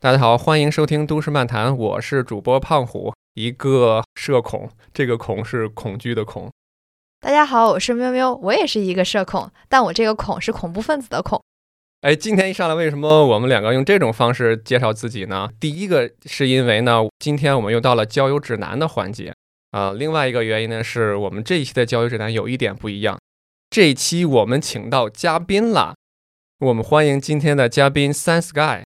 大家好，欢迎收听《都市漫谈》，我是主播胖虎，一个社恐，这个恐是恐惧的恐。大家好，我是喵喵，我也是一个社恐，但我这个恐是恐怖分子的恐。哎，今天一上来，为什么我们两个用这种方式介绍自己呢？第一个是因为呢，今天我们又到了交友指南的环节啊、另外一个原因呢，是我们这一期的交友指南有一点不一样，这一期我们请到嘉宾了，我们欢迎今天的嘉宾 Sun Sky。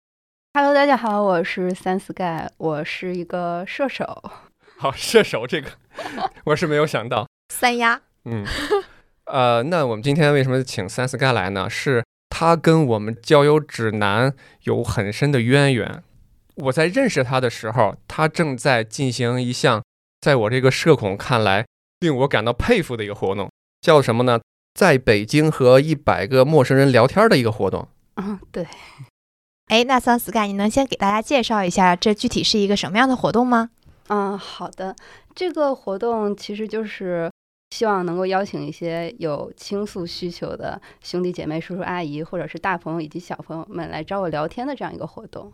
Hello，大家好，我是三 Sky，我是一个射手。好，射手这个我是没有想到。三丫，嗯，呃，那我们今天为什么请三 Sky 来呢？是他跟我们交友指南有很深的渊源。我在认识他的时候，他正在进行一项在我这个社恐看来令我感到佩服的一个活动，叫什么呢？在北京和一百个陌生人聊天的一个活动。嗯，对，哎，那桑 Sky，你能先给大家介绍一下这具体是一个什么样的活动吗？嗯，好的。这个活动其实就是希望能够邀请一些有倾诉需求的兄弟姐妹、叔叔阿姨，或者是大朋友以及小朋友们来找我聊天的这样一个活动。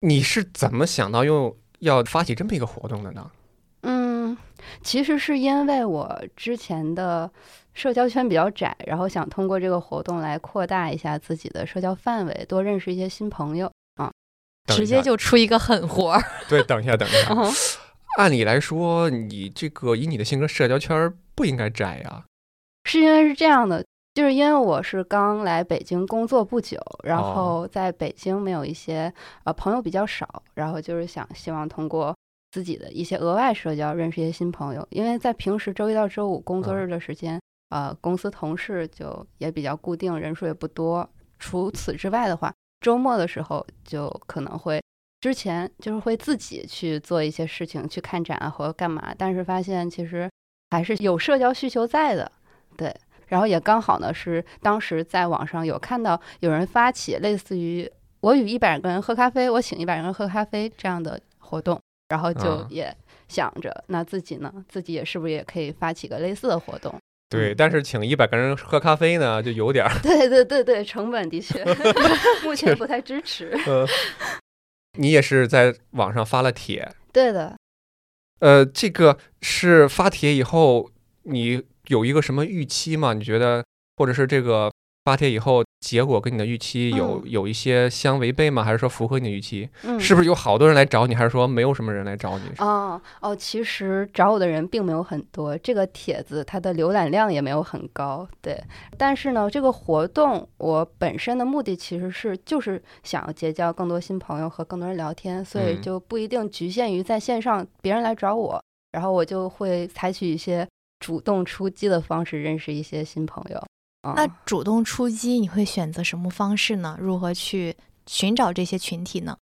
你是怎么想到又要发起这么一个活动的呢？嗯，其实是因为我之前的社交圈比较窄，然后想通过这个活动来扩大一下自己的社交范围，多认识一些新朋友。啊直接就出一个狠活儿。对，等一下，等一下。嗯按理来说，你这个以你的性格，社交圈儿不应该窄呀。是因为是这样的，就是因为我是刚来北京工作不久，然哦后在北京没有一些呃朋友比较少，然后就是想希望通过自己的一些额外社交认识一些新朋友，因为在平时周一到周五工作嗯日的时间，呃，公司同事就也比较固定，人数也不多。除此之外的话，周末的时候就可能会。之前就是会自己去做一些事情，去看展啊或者干嘛，但是发现其实还是有社交需求在的，对，然后也刚好呢是当时在网上有看到有人发起类似于我与一百个人喝咖啡，我请一百个人喝咖啡这样的活动，然后就啊也想着那自己呢，自己也是不是也可以发起个类似的活动？对，嗯但是请一百个人喝咖啡呢，就有点儿。对对对对，成本的确 目前不太支持。呃，你也是在网上发了帖，对的，呃，这个是发帖以后，你有一个什么预期吗？你觉得，或者是这个发帖以后结果跟你的预期有、嗯有一些相违背吗？还是说符合你的预期？嗯，是不是有好多人来找你，还是说没有什么人来找你？哦哦，其实找我的人并没有很多，这个帖子它的浏览量也没有很高，对。但是呢，这个活动我本身的目的其实是就是想要结交更多新朋友和更多人聊天，所以嗯就不一定局限于在线上别人来找我，然后我就会采取一些主动出击的方式认识一些新朋友。嗯、那主动出击，你会选择什么方式呢？如何去寻找这些群体呢？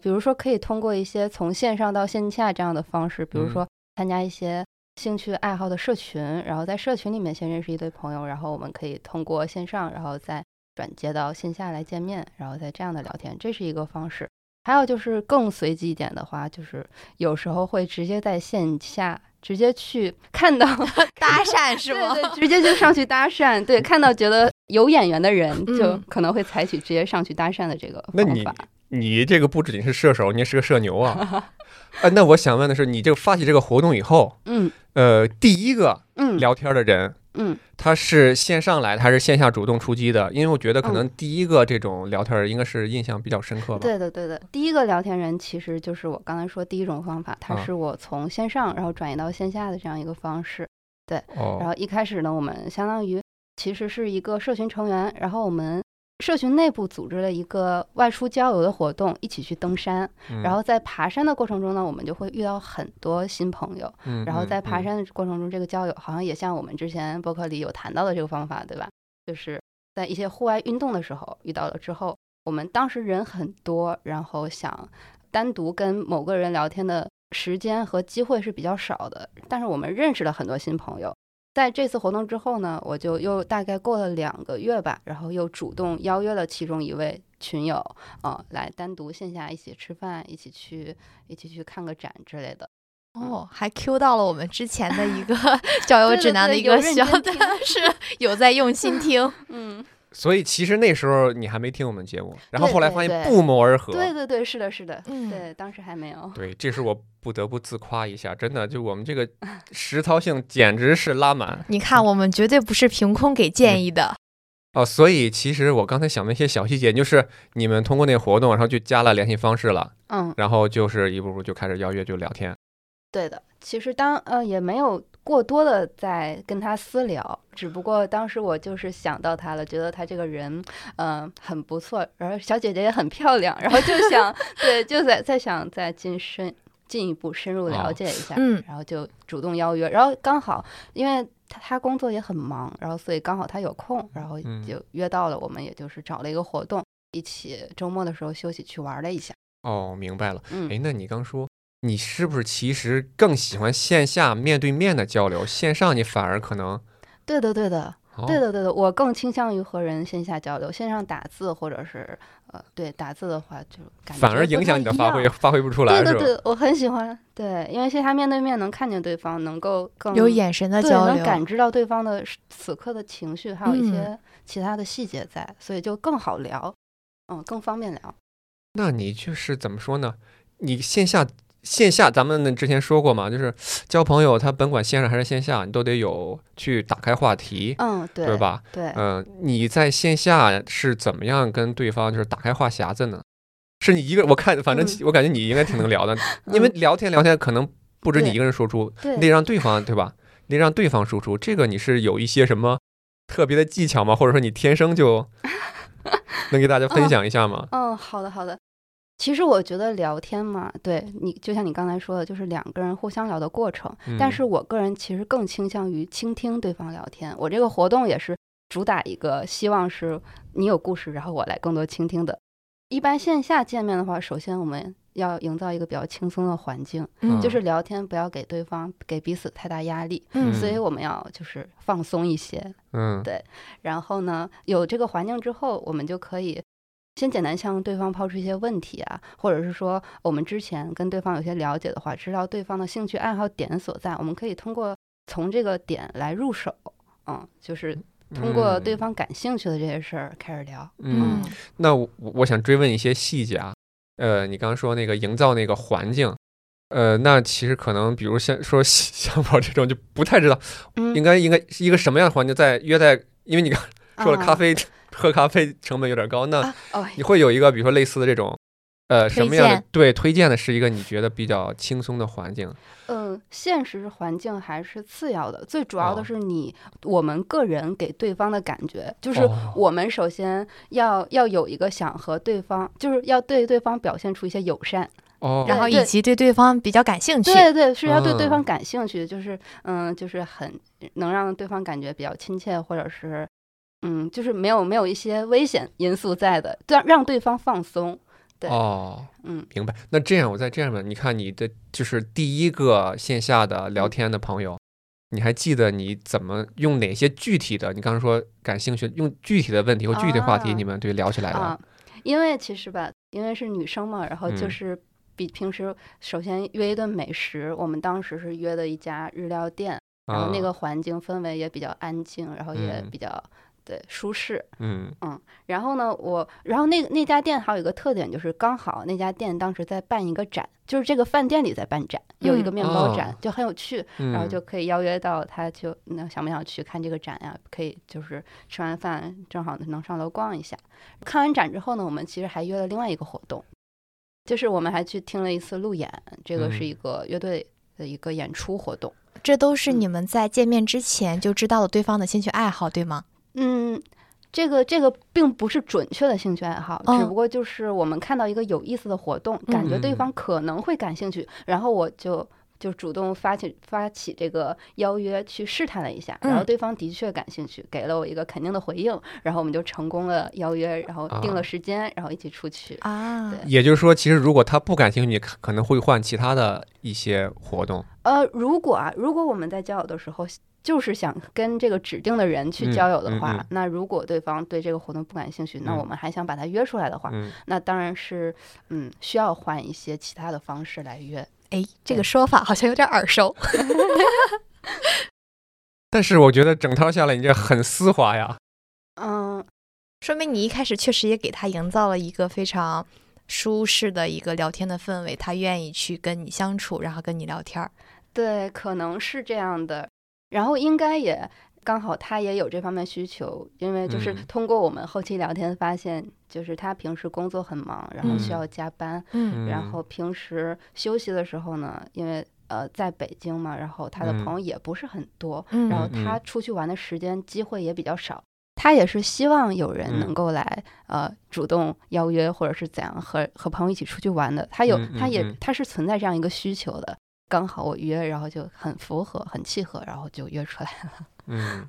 比如说可以通过一些从线上到线下这样的方式，比如嗯说参加一些兴趣爱好的社群，然后在社群里面先认识一堆朋友，然后我们可以通过线上，然后再转接到线下来见面，然后再这样的聊天，这是一个方式。还有就是更随机一点的话，就是有时候会直接在线下直接去看到 搭讪是吗？对对，直接就上去搭讪。对，看到觉得有眼缘的人，就嗯可能会采取直接上去搭讪的这个那你方法。你这个不仅是射手，你也是个射牛啊！啊，那我想问的是，你这个发起这个活动以后，嗯呃，第一个嗯聊天的人，嗯。他是线上来的还是线下主动出击的？因为我觉得可嗯能第一个这种聊天儿应该是印象比较深刻吧。对的，对的。第一个聊天人其实就是我刚才说第一种方法，它啊是我从线上然后转移到线下的这样一个方式。对然哦，后一开始呢，我们相当于其实是一个社群成员，然后我们社群内部组织了一个外出郊游的活动，一起去登山。嗯然后在爬山的过程中呢，我们就会遇到很多新朋友。嗯，然后在爬嗯山的过程中，这个交友好像也像我们之前博客里有谈到的这个方法，对吧？就是在一些户外运动的时候遇到了之后，我们当时人很多，然后想单独跟某个人聊天的时间和机会是比较少的，但是我们认识了很多新朋友。在这次活动之后呢，我就又大概过了两个月吧，然后又主动邀约了其中一位群友，呃，来单独线下一起吃饭，一起去一起去看个展之类的。哦，还 Q 到了我们之前的一个 交友指南的一个小的有认真听，是有在用心听。嗯，所以其实那时候你还没听我们节目，然后后来发现不谋而合。对对对，是的，是的，嗯对，当时还没有。对，这是我不得不自夸一下，真的，就我们这个实操性简直是拉满你看，我们绝对不是凭空给建议的。哦。所以其实我刚才想的一些小细节，就是你们通过那个活动，然后就加了联系方式了，嗯，然后就是一步步就开始邀约就聊天。对的。其实当呃也没有过多的在跟他私聊，只不过当时我就是想到他了，觉得他这个人嗯、呃很不错，然后小姐姐也很漂亮，然后就 想对，就在在想再进深进一步深入了哦解一下，嗯然后就主动邀约，然后刚好因为他他工作也很忙，然后所以刚好他有空，然后嗯就约到了，我们也就是找了一个活动，一起周末的时候休息去玩了一下，哦，明白了。嗯哎，那你刚说你是不是其实更喜欢线下面对面的交流，线上你反而可能对的对的。哦对的，对的，我更倾向于和人线下交流，线上打字或者是呃，对打字的话就感觉反而影响你的发挥，发挥不出来？对对对，我很喜欢，对，因为线下面对面能看见对方，能够更有眼神的，交流，能感知到对方的此刻的情绪，还有一嗯些其他的细节在，所以就更好聊，嗯，更方便聊。那你就是怎么说呢？你线下线下，咱们之前说过嘛，就是交朋友，他甭管线上还是线下，你都得有去打开话题，嗯，对，对？吧？对，嗯、你在线下是怎么样跟对方就是打开话匣子呢？是你一个，我看反正嗯我感觉你应该挺能聊的，因为嗯聊天聊天可能不止你一个人输出，对你得让对方对吧？你得让对方输出，这个你是有一些什么特别的技巧吗？或者说你天生就能给大家分享一下吗？嗯，好的好的。其实我觉得聊天嘛，对你就像你刚才说的，就是两个人互相聊的过程。但嗯是我个人其实更倾向于倾听对方聊天。我这个活动也是主打一个希望是你有故事，然后我来更多倾听的。一般线下见面的话，首先我们要营造一个比较轻松的环境，嗯就是聊天不要给对方给彼此太大压力，嗯所以我们要就是放松一些。嗯对然后呢，有这个环境之后，我们就可以先简单向对方抛出一些问题啊，或者是说我们之前跟对方有些了解的话，知道对方的兴趣爱好点所在，我们可以通过从这个点来入手，嗯，就是通过对嗯方感兴趣的这些事儿开始聊。嗯嗯那我我想追问一些细节啊，呃，你刚刚说那个营造那个环境，呃，那其实可能比如像说像我 这种就不太知道，嗯应该应该是一个什么样的环境，在约在，因为你刚说了啊咖啡、喝咖啡成本有点高，那你会有一个比如说类似的这种，呃，什么样的荐对推荐的是一个你觉得比较轻松的环境？嗯，现实环境还是次要的，最主要哦。的是你、我们个人给对方的感觉，就是哦。我们首先要要有一个想和对方，就是要对对方表现出一些友善，哦，然后以及对对方比较感兴趣。对对，是要对对嗯方感兴趣，就是嗯，就是很能让对方感觉比较亲切，或者是嗯，就是没有没有一些危险因素在的，让让对方放松。对哦，嗯明白。那这样我再这样问，你看你的就是第一个线下的聊天的朋友，你还记得你怎么用哪些具体的？你刚刚说感兴趣，用具体的问题或具体的话题，啊你们对聊起来的？啊，因为其实吧，因为是女生嘛，然后就嗯是比平时首先约一顿美食，我们当时是约的一家日料店，然后那啊个环境氛围也比较安静，然后也嗯比较。对，舒适。嗯然后呢，我然后那那家店还有一个特点，就是刚好那家店当时在办一个展，就是这个饭店里在办展，有一个嗯面包展，哦就很有趣。嗯，然后就可以邀约到他就，那想不想去看这个展呀？可以就是吃完饭正好能上楼逛一下。看完展之后呢，我们其实还约了另外一个活动，就是我们还去听了一次路演，这个是嗯一个乐队的一个演出活动。这都是嗯你们在见面之前就知道了对方的兴趣爱好，对吗？嗯，这个这个并不是准确的兴趣爱好，只嗯不过就是我们看到一个有意思的活动，感觉对方可能会感兴趣，然后我就。就主动发起发起这个邀约去试探了一下，然后嗯对方的确感兴趣，给了我一个肯定的回应，然后我们就成功了邀约，然后定啊了时间，然后一起出去。啊对也就是说，其实如果他不感兴趣，可可能会换其他的一些活动。呃，如果啊，如果我们在交友的时候就是想跟这个指定的人去嗯交友的话，嗯嗯那如果对方对这个活动不感兴趣，那嗯我们还想把他约出来的话，嗯，那当然是，嗯，需要换一些其他的方式来约。哎，这个说法好像有点耳熟。但是我觉得整套下来，你这很丝滑呀。嗯，说明你一开始确实也给他营造了一个非常舒适的一个聊天的氛围，他愿意去跟你相处，然后跟你聊天儿。对，可能是这样的。然后应该也刚好他也有这方面需求，因为就是嗯通过我们后期聊天发现，就是他平时工作很忙，然后需嗯要加班，嗯然后平时休息的时候呢，因为呃在北京嘛，然后他的嗯朋友也不是很多，嗯然后嗯他出去玩的时间机会也比较少。他也是希望有人嗯能够来，呃，主动邀约或者是怎样和和朋友一起出去玩的。他有，他也嗯他是存在这样一个需求的。刚好我约，然后就很符合，很契合，然后就约出来了。嗯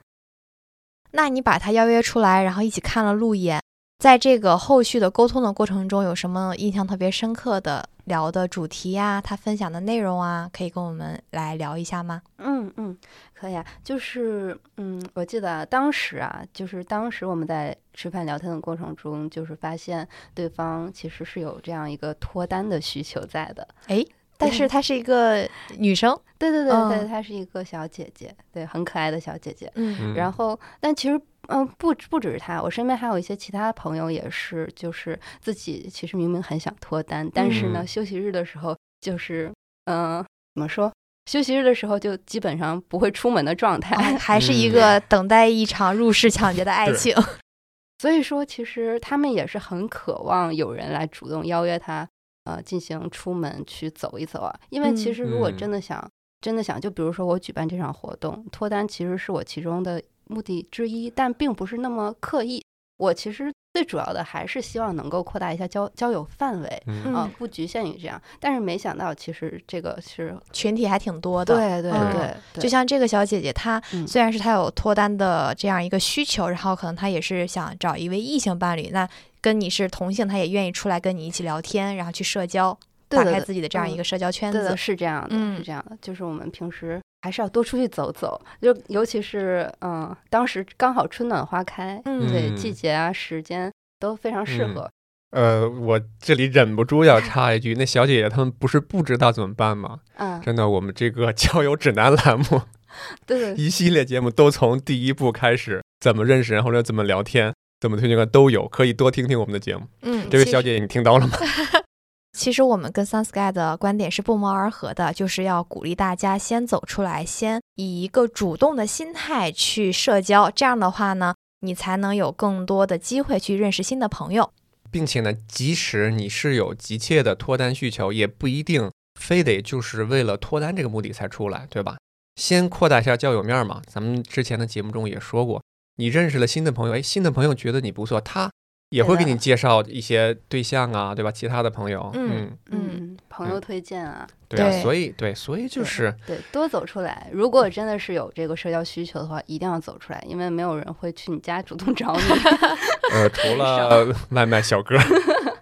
那你把他邀约出来，然后一起看了路演，在这个后续的沟通的过程中，有什么印象特别深刻的聊的主题呀、他分享的内容啊，可以跟我们来聊一下吗？嗯嗯，可以啊。就是嗯，我记得当时啊，就是当时我们在吃饭聊天的过程中，就是发现对方其实是有这样一个脱单的需求在的。诶，但是她是一个女生，对对对对，嗯她是一个小姐姐，对，很可爱的小姐姐。嗯嗯，然后，但其实，嗯，不不只是她，我身边还有一些其他朋友也是，就是自己其实明明很想脱单，但是呢，嗯休息日的时候就是，嗯、怎么说？休息日的时候就基本上不会出门的状态。哎还是一个等待一场入室抢劫的爱对情。所以说，其实他们也是很渴望有人来主动邀约他，呃，进行出门去走一走啊。因为其嗯实如果嗯真的想，真的想，就比如说我举办这场活动，脱单其实是我其中的目的之一，但并不是那么刻意。我其实最主要的还是希望能够扩大一下交交友范围嗯啊、嗯不局限于这样。但是没想到，其实这个是群体还挺多的。对对嗯对，对就像这个小姐姐，她嗯虽然是她有脱单的这样一个需求，然后可能她也是想找一位异性伴侣，那跟你是同性，他也愿意出来跟你一起聊天，然后去社交，打开自己的这样一个社交圈对的，子。是这样的，嗯。是这样的，就是我们平时还是要多出去走走，就尤其是嗯，当时刚好春暖花开，嗯。对，嗯季节啊、时间都非常适嗯。合。呃，我这里忍不住要插一句，那小姐姐她们不是不知道怎么办吗？嗯，真的，我们这个交友指南栏目 对对。一系列节目都从第一步开始，怎么认识人或者怎么聊天，怎么推荐的都有，可以多听听我们的节目。嗯，这位小姐姐，你听到了吗？其实我们跟 SunSky 的观点是不谋而合的，就是要鼓励大家先走出来，先以一个主动的心态去社交，这样的话呢，你才能有更多的机会去认识新的朋友。并且呢，即使你是有急切的脱单需求，也不一定非得就是为了脱单这个目的才出来，对吧？先扩大一下交友面嘛。咱们之前的节目中也说过，你认识了新的朋友，哎，新的朋友觉得你不错，他也会给你介绍一些对象啊，对吧？其他的朋友，嗯嗯，朋友推荐啊，对啊，对所以对，所以就是对，多走出来。如果真的是有这个社交需求的话，一定要走出来，因为没有人会去你家主动找你。呃，除了外卖 小哥，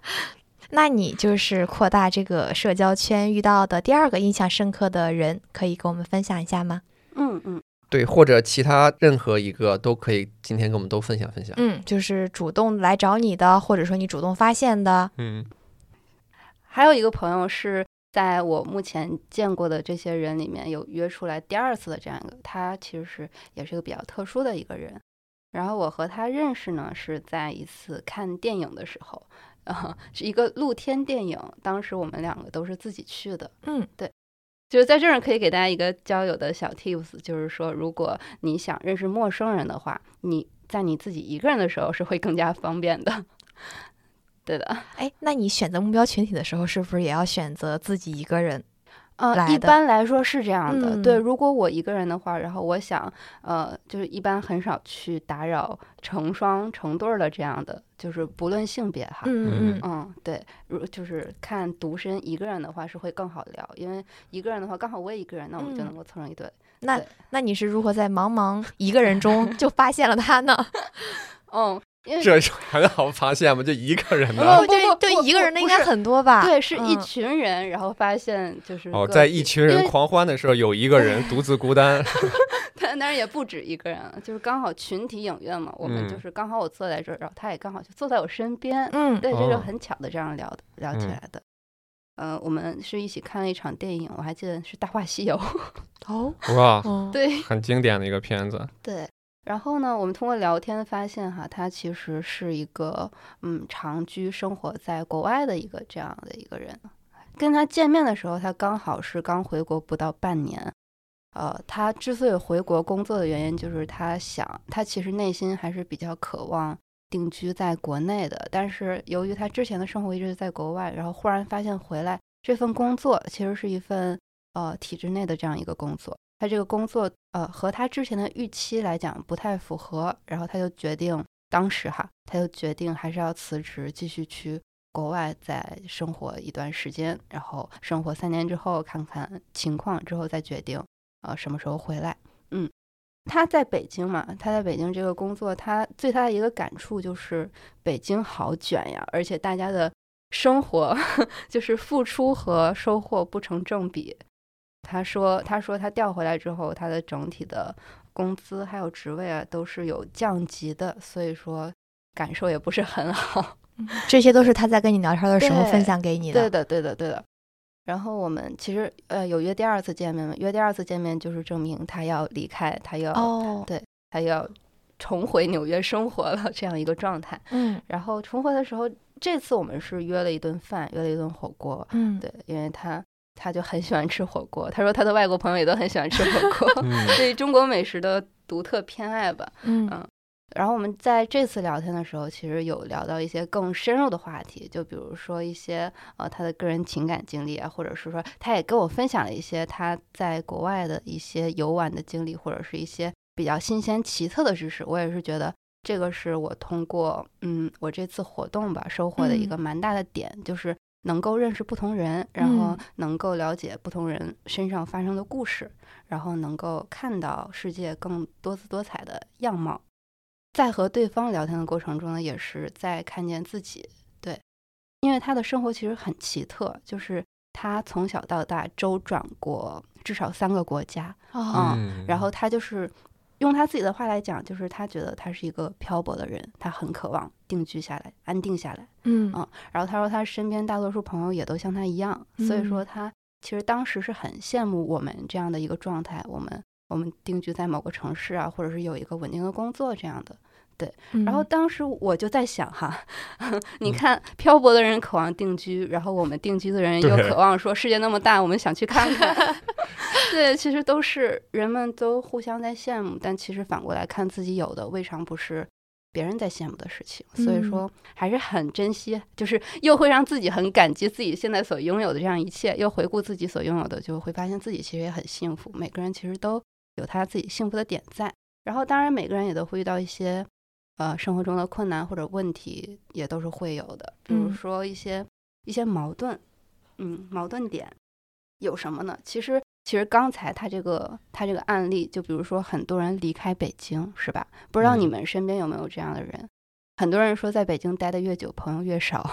那你就是扩大这个社交圈遇到的第二个印象深刻的人，可以跟我们分享一下吗？嗯嗯，对，或者其他任何一个都可以，今天跟我们都分享分享。嗯，就是主动来找你的，或者说你主动发现的。嗯还有一个朋友是在我目前见过的这些人里面有约出来第二次的这样一个，他其实是也是一个比较特殊的一个人。然后我和他认识呢是在一次看电影的时候，啊、是一个露天电影，当时我们两个都是自己去的。嗯，就是在这儿可以给大家一个交友的小 tips，就是说，如果你想认识陌生人的话，你在你自己一个人的时候是会更加方便的。对的，哎，那你选择目标群体的时候，是不是也要选择自己一个人？呃，一般来说是这样的。对，嗯如果我一个人的话，然后我想，呃，就是一般很少去打扰成双成对儿的这样的，就是不论性别哈。嗯嗯嗯，对，如就是看独身一个人的话是会更好聊，因为一个人的话刚好我也一个人，那我们就嗯能够凑成一对。那对那你是如何在茫茫一个人中就发现了他呢？嗯，因为这很好发现吗？就一个人呢？不不对不不对一个人的应该很多吧？对，是一嗯群人，然后发现就是哦，在一群人狂欢的时候，有一个人 独自孤单。但当然也不止一个人，就是刚好群体影院嘛，我们就嗯是刚好我坐在这儿，然后他也刚好就坐在我身边，嗯对，这就哦很巧的这样聊的聊起嗯来的。呃，我们是一起看了一场电影，我还记得是《大话西游》。哦哇，哦，对很经典的一个片子。对，然后呢，我们通过聊天发现哈，他其实是一个嗯长居生活在国外的一个这样的一个人。跟他见面的时候，他刚好是刚回国不到半年。呃，他之所以回国工作的原因，就是他想，他其实内心还是比较渴望定居在国内的。但是由于他之前的生活一直在国外，然后忽然发现回来这份工作其实是一份呃体制内的这样一个工作。他这个工作，呃，和他之前的预期来讲不太符合，然后他就决定，当时哈，他就决定还是要辞职，继续去国外再生活一段时间，然后生活三年之后看看情况，之后再决定，呃，什么时候回来。嗯，他在北京嘛，他在北京这个工作，他最大的一个感触就是北京好卷呀，而且大家的生活 就是付出和收获不成正比。他说：“他说他调回来之后，他的整体的工资还有职位啊，都是有降级的，所以说感受也不是很好。这些都是他在跟你聊天的时候分享给你的。对的，对的，对的。然后我们其实呃有约第二次见面嘛，约第二次见面就是证明他要离开，他要哦，对他要重回纽约生活了这样一个状态。嗯，然后重回的时候，这次我们是约了一顿饭，约了一顿火锅。嗯，对，因为他。”他就很喜欢吃火锅，他说他的外国朋友也都很喜欢吃火锅，对中国美食的独特偏爱吧。嗯嗯，然后我们在这次聊天的时候，其实有聊到一些更深入的话题，就比如说一些呃他的个人情感经历啊，或者是说他也跟我分享了一些他在国外的一些游玩的经历，或者是一些比较新鲜奇特的知识。我也是觉得这个是我通过嗯我这次活动吧收获的一个蛮大的点，就是。能够认识不同人，然后能够了解不同人身上发生的故事，然后能够看到世界更多姿多彩的样貌。在和对方聊天的过程中呢，也是在看见自己。对，因为他的生活其实很奇特，就是他从小到大周转过至少三个国家嗯，然后他就是。用他自己的话来讲，就是他觉得他是一个漂泊的人，他很渴望定居下来、安定下来。嗯然后他说他身边大多数朋友也都像他一样，所以说他其实当时是很羡慕我们这样的一个状态，我们我们定居在某个城市啊，或者是有一个稳定的工作这样的。对，然后当时我就在想哈，你看漂泊的人渴望定居，然后我们定居的人又渴望说世界那么大，我们想去看看。对，其实都是人们都互相在羡慕，但其实反过来看自己有的，未尝不是别人在羡慕的事情。所以说还是很珍惜，就是又会让自己很感激自己现在所拥有的这样一切，又回顾自己所拥有的，就会发现自己其实也很幸福。每个人其实都有他自己幸福的点在，然后当然每个人也都会遇到一些。呃，生活中的困难或者问题也都是会有的，比如说一些一些矛盾，嗯，矛盾点有什么呢？其实，其实刚才他这个他这个案例，就比如说很多人离开北京，是吧？不知道你们身边有没有这样的人？很多人说，在北京待的越久，朋友越少，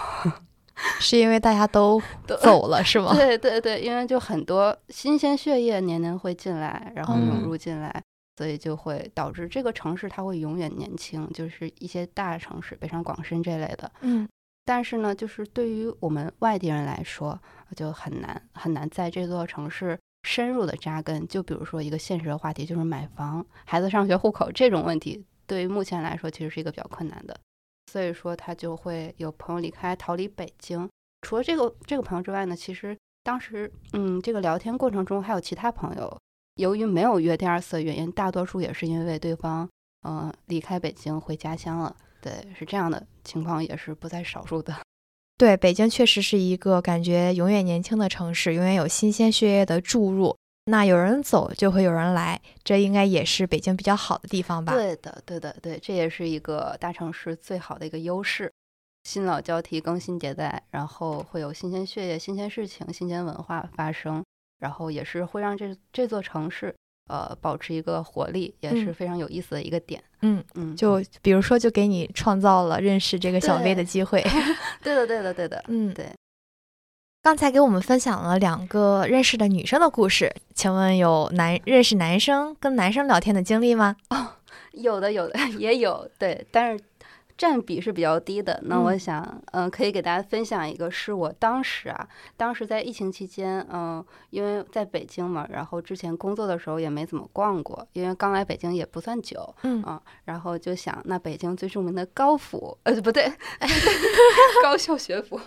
是因为大家都走了，是吗？对对对，因为就很多新鲜血液年年会进来，然后涌入进来。所以就会导致这个城市它会永远年轻，就是一些大城市，北上广深这类的。嗯，但是呢，就是对于我们外地人来说，就很难很难在这座城市深入的扎根。就比如说一个现实的话题，就是买房、孩子上学、户口这种问题，对于目前来说其实是一个比较困难的。所以说他就会有朋友离开，逃离北京。除了这个这个朋友之外呢，其实当时嗯，这个聊天过程中还有其他朋友。由于没有约第二次的原因，大多数也是因为对方，嗯，离开北京回家乡了。对，是这样的情况，也是不在少数的。对，北京确实是一个感觉永远年轻的城市，永远有新鲜血液的注入。那有人走，就会有人来，这应该也是北京比较好的地方吧？对的，对的，对，这也是一个大城市最好的一个优势，新老交替，更新迭代，然后会有新鲜血液、新鲜事情、新鲜文化发生。然后也是会让这这座城市呃保持一个活力，也是非常有意思的一个点。嗯嗯，就比如说，就给你创造了认识这个小薇的机会。对的，对的，对的。嗯，对。刚才给我们分享了两个认识的女生的故事，请问有男认识男生跟男生聊天的经历吗？哦，有的，有的 也有。对，但是占比是比较低的。那我嗯想，嗯、可以给大家分享一个，是我当时啊，当时在疫情期间，嗯、因为在北京嘛，然后之前工作的时候也没怎么逛过，因为刚来北京也不算久，嗯啊，然后就想，那北京最著名的高府，呃，不对，高校学府，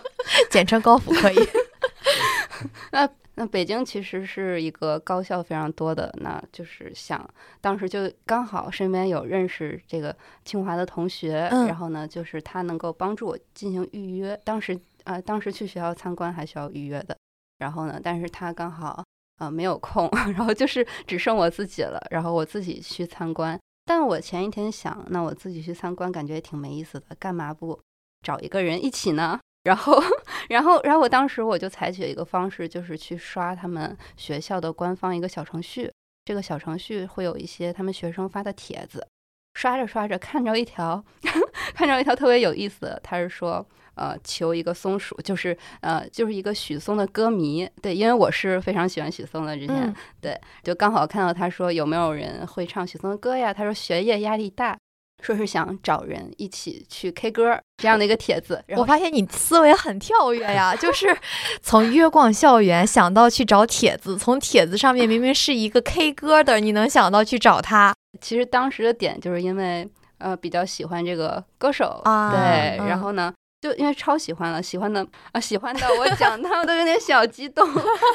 简称高府可以。那北京其实是一个高校非常多的，那就是想当时就刚好身边有认识这个清华的同学，嗯然后呢，就是他能够帮助我进行预约。当时呃，当时去学校参观还需要预约的，然后呢，但是他刚好呃没有空，然后就是只剩我自己了，然后我自己去参观。但我前一天想，那我自己去参观，感觉也挺没意思的，干嘛不找一个人一起呢？然后，然后，然后我当时我就采取了一个方式，就是去刷他们学校的官方一个小程序。这个小程序会有一些他们学生发的帖子，刷着刷着看着一条，看着一条特别有意思的，他是说，呃，求一个松鼠，就是呃，就是一个许嵩的歌迷，对，因为我是非常喜欢许嵩的，之前、嗯对，就刚好看到他说有没有人会唱许嵩的歌呀？他说学业压力大，说是想找人一起去 K 歌这样的一个帖子，然后我发现你思维很跳跃呀，就是 从约逛校园想到去找帖子，从帖子上面明明是一个 K 歌的，你能想到去找他其实当时的点就是因为呃比较喜欢这个歌手，啊对，嗯然后呢。就因为超喜欢了，喜欢的啊，喜欢的我讲他们都有点小激动，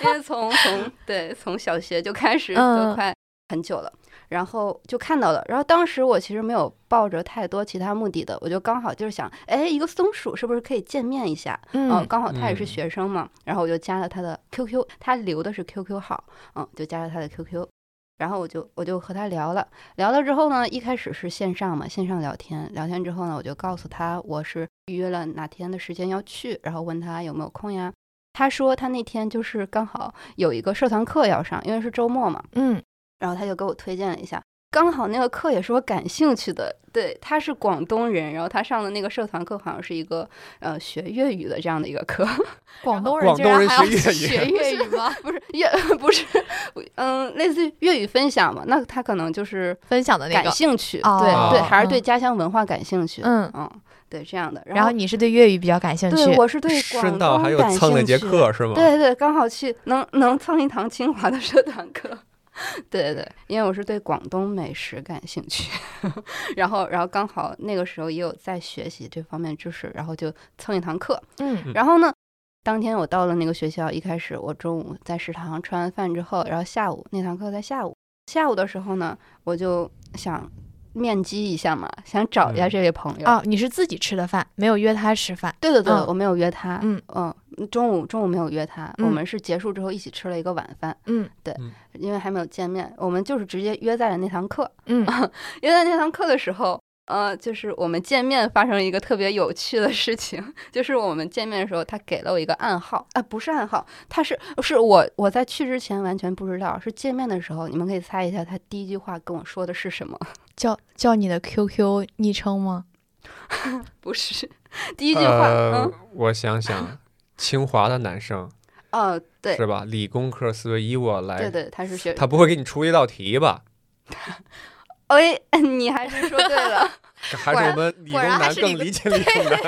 因为从从对从小学就开始，嗯都快很久了，然后就看到了，然后当时我其实没有抱着太多其他目的的，我就刚好就是想，哎，一个松鼠是不是可以见面一下？嗯嗯，刚好他也是嗯学生嘛，然后我就加了他的 QQ，他留的是 QQ 号，嗯，就加了他的 QQ，然后我就我就和他聊了，聊了之后呢，一开始是线上嘛，线上聊天，聊天之后呢，我就告诉他我是预约了哪天的时间要去，然后问他有没有空呀。他说他那天就是刚好有一个社团课要上，因为是周末嘛，嗯然后他就给我推荐了一下，刚好那个课也是我感兴趣的。对，他是广东人，然后他上的那个社团课好像是一个呃学粤语的这样的一个课，广东人广东人竟然还要学粤语学粤语吗？不是粤 不是，嗯，类似于粤语分享嘛。那他可能就是分享的那感个，兴趣，哦对对，还是嗯对家乡文化感兴趣。嗯嗯，对，这样的。然后你是对粤语比较感兴趣，对我是对广顺道还有东感蹭了节兴趣课是吗？对对，刚好去能能蹭一堂清华的社团课。对对对，因为我是对广东美食感兴趣，然后然后刚好那个时候也有在学习这方面知识，然后就蹭一堂课。嗯然后呢，当天我到了那个学校，一开始我中午在食堂吃完饭之后，然后下午那堂课在下午，下午的时候呢，我就想面基一下嘛，想找一下嗯这位朋友。哦，你是自己吃的饭，没有约他吃饭，对对对，嗯我没有约他，嗯嗯，中午中午没有约他，我嗯们是结束之后一起吃了一个晚饭，嗯对因为还没有见面，我们就是直接约在了那堂课。嗯 约在那堂课的时候，呃，就是我们见面发生了一个特别有趣的事情，就是我们见面的时候，他给了我一个暗号，啊、不是暗号，他是是我我在去之前完全不知道，是见面的时候，你们可以猜一下他第一句话跟我说的是什么？叫叫你的 QQ 昵称吗？不是，第一句话，呃嗯，，我想想，清华的男生哦，对是吧？理工科思维，以我来，对对，他是学，他不会给你出一道题吧？哎，你还是说对了。还是我们理工男更理解理工男？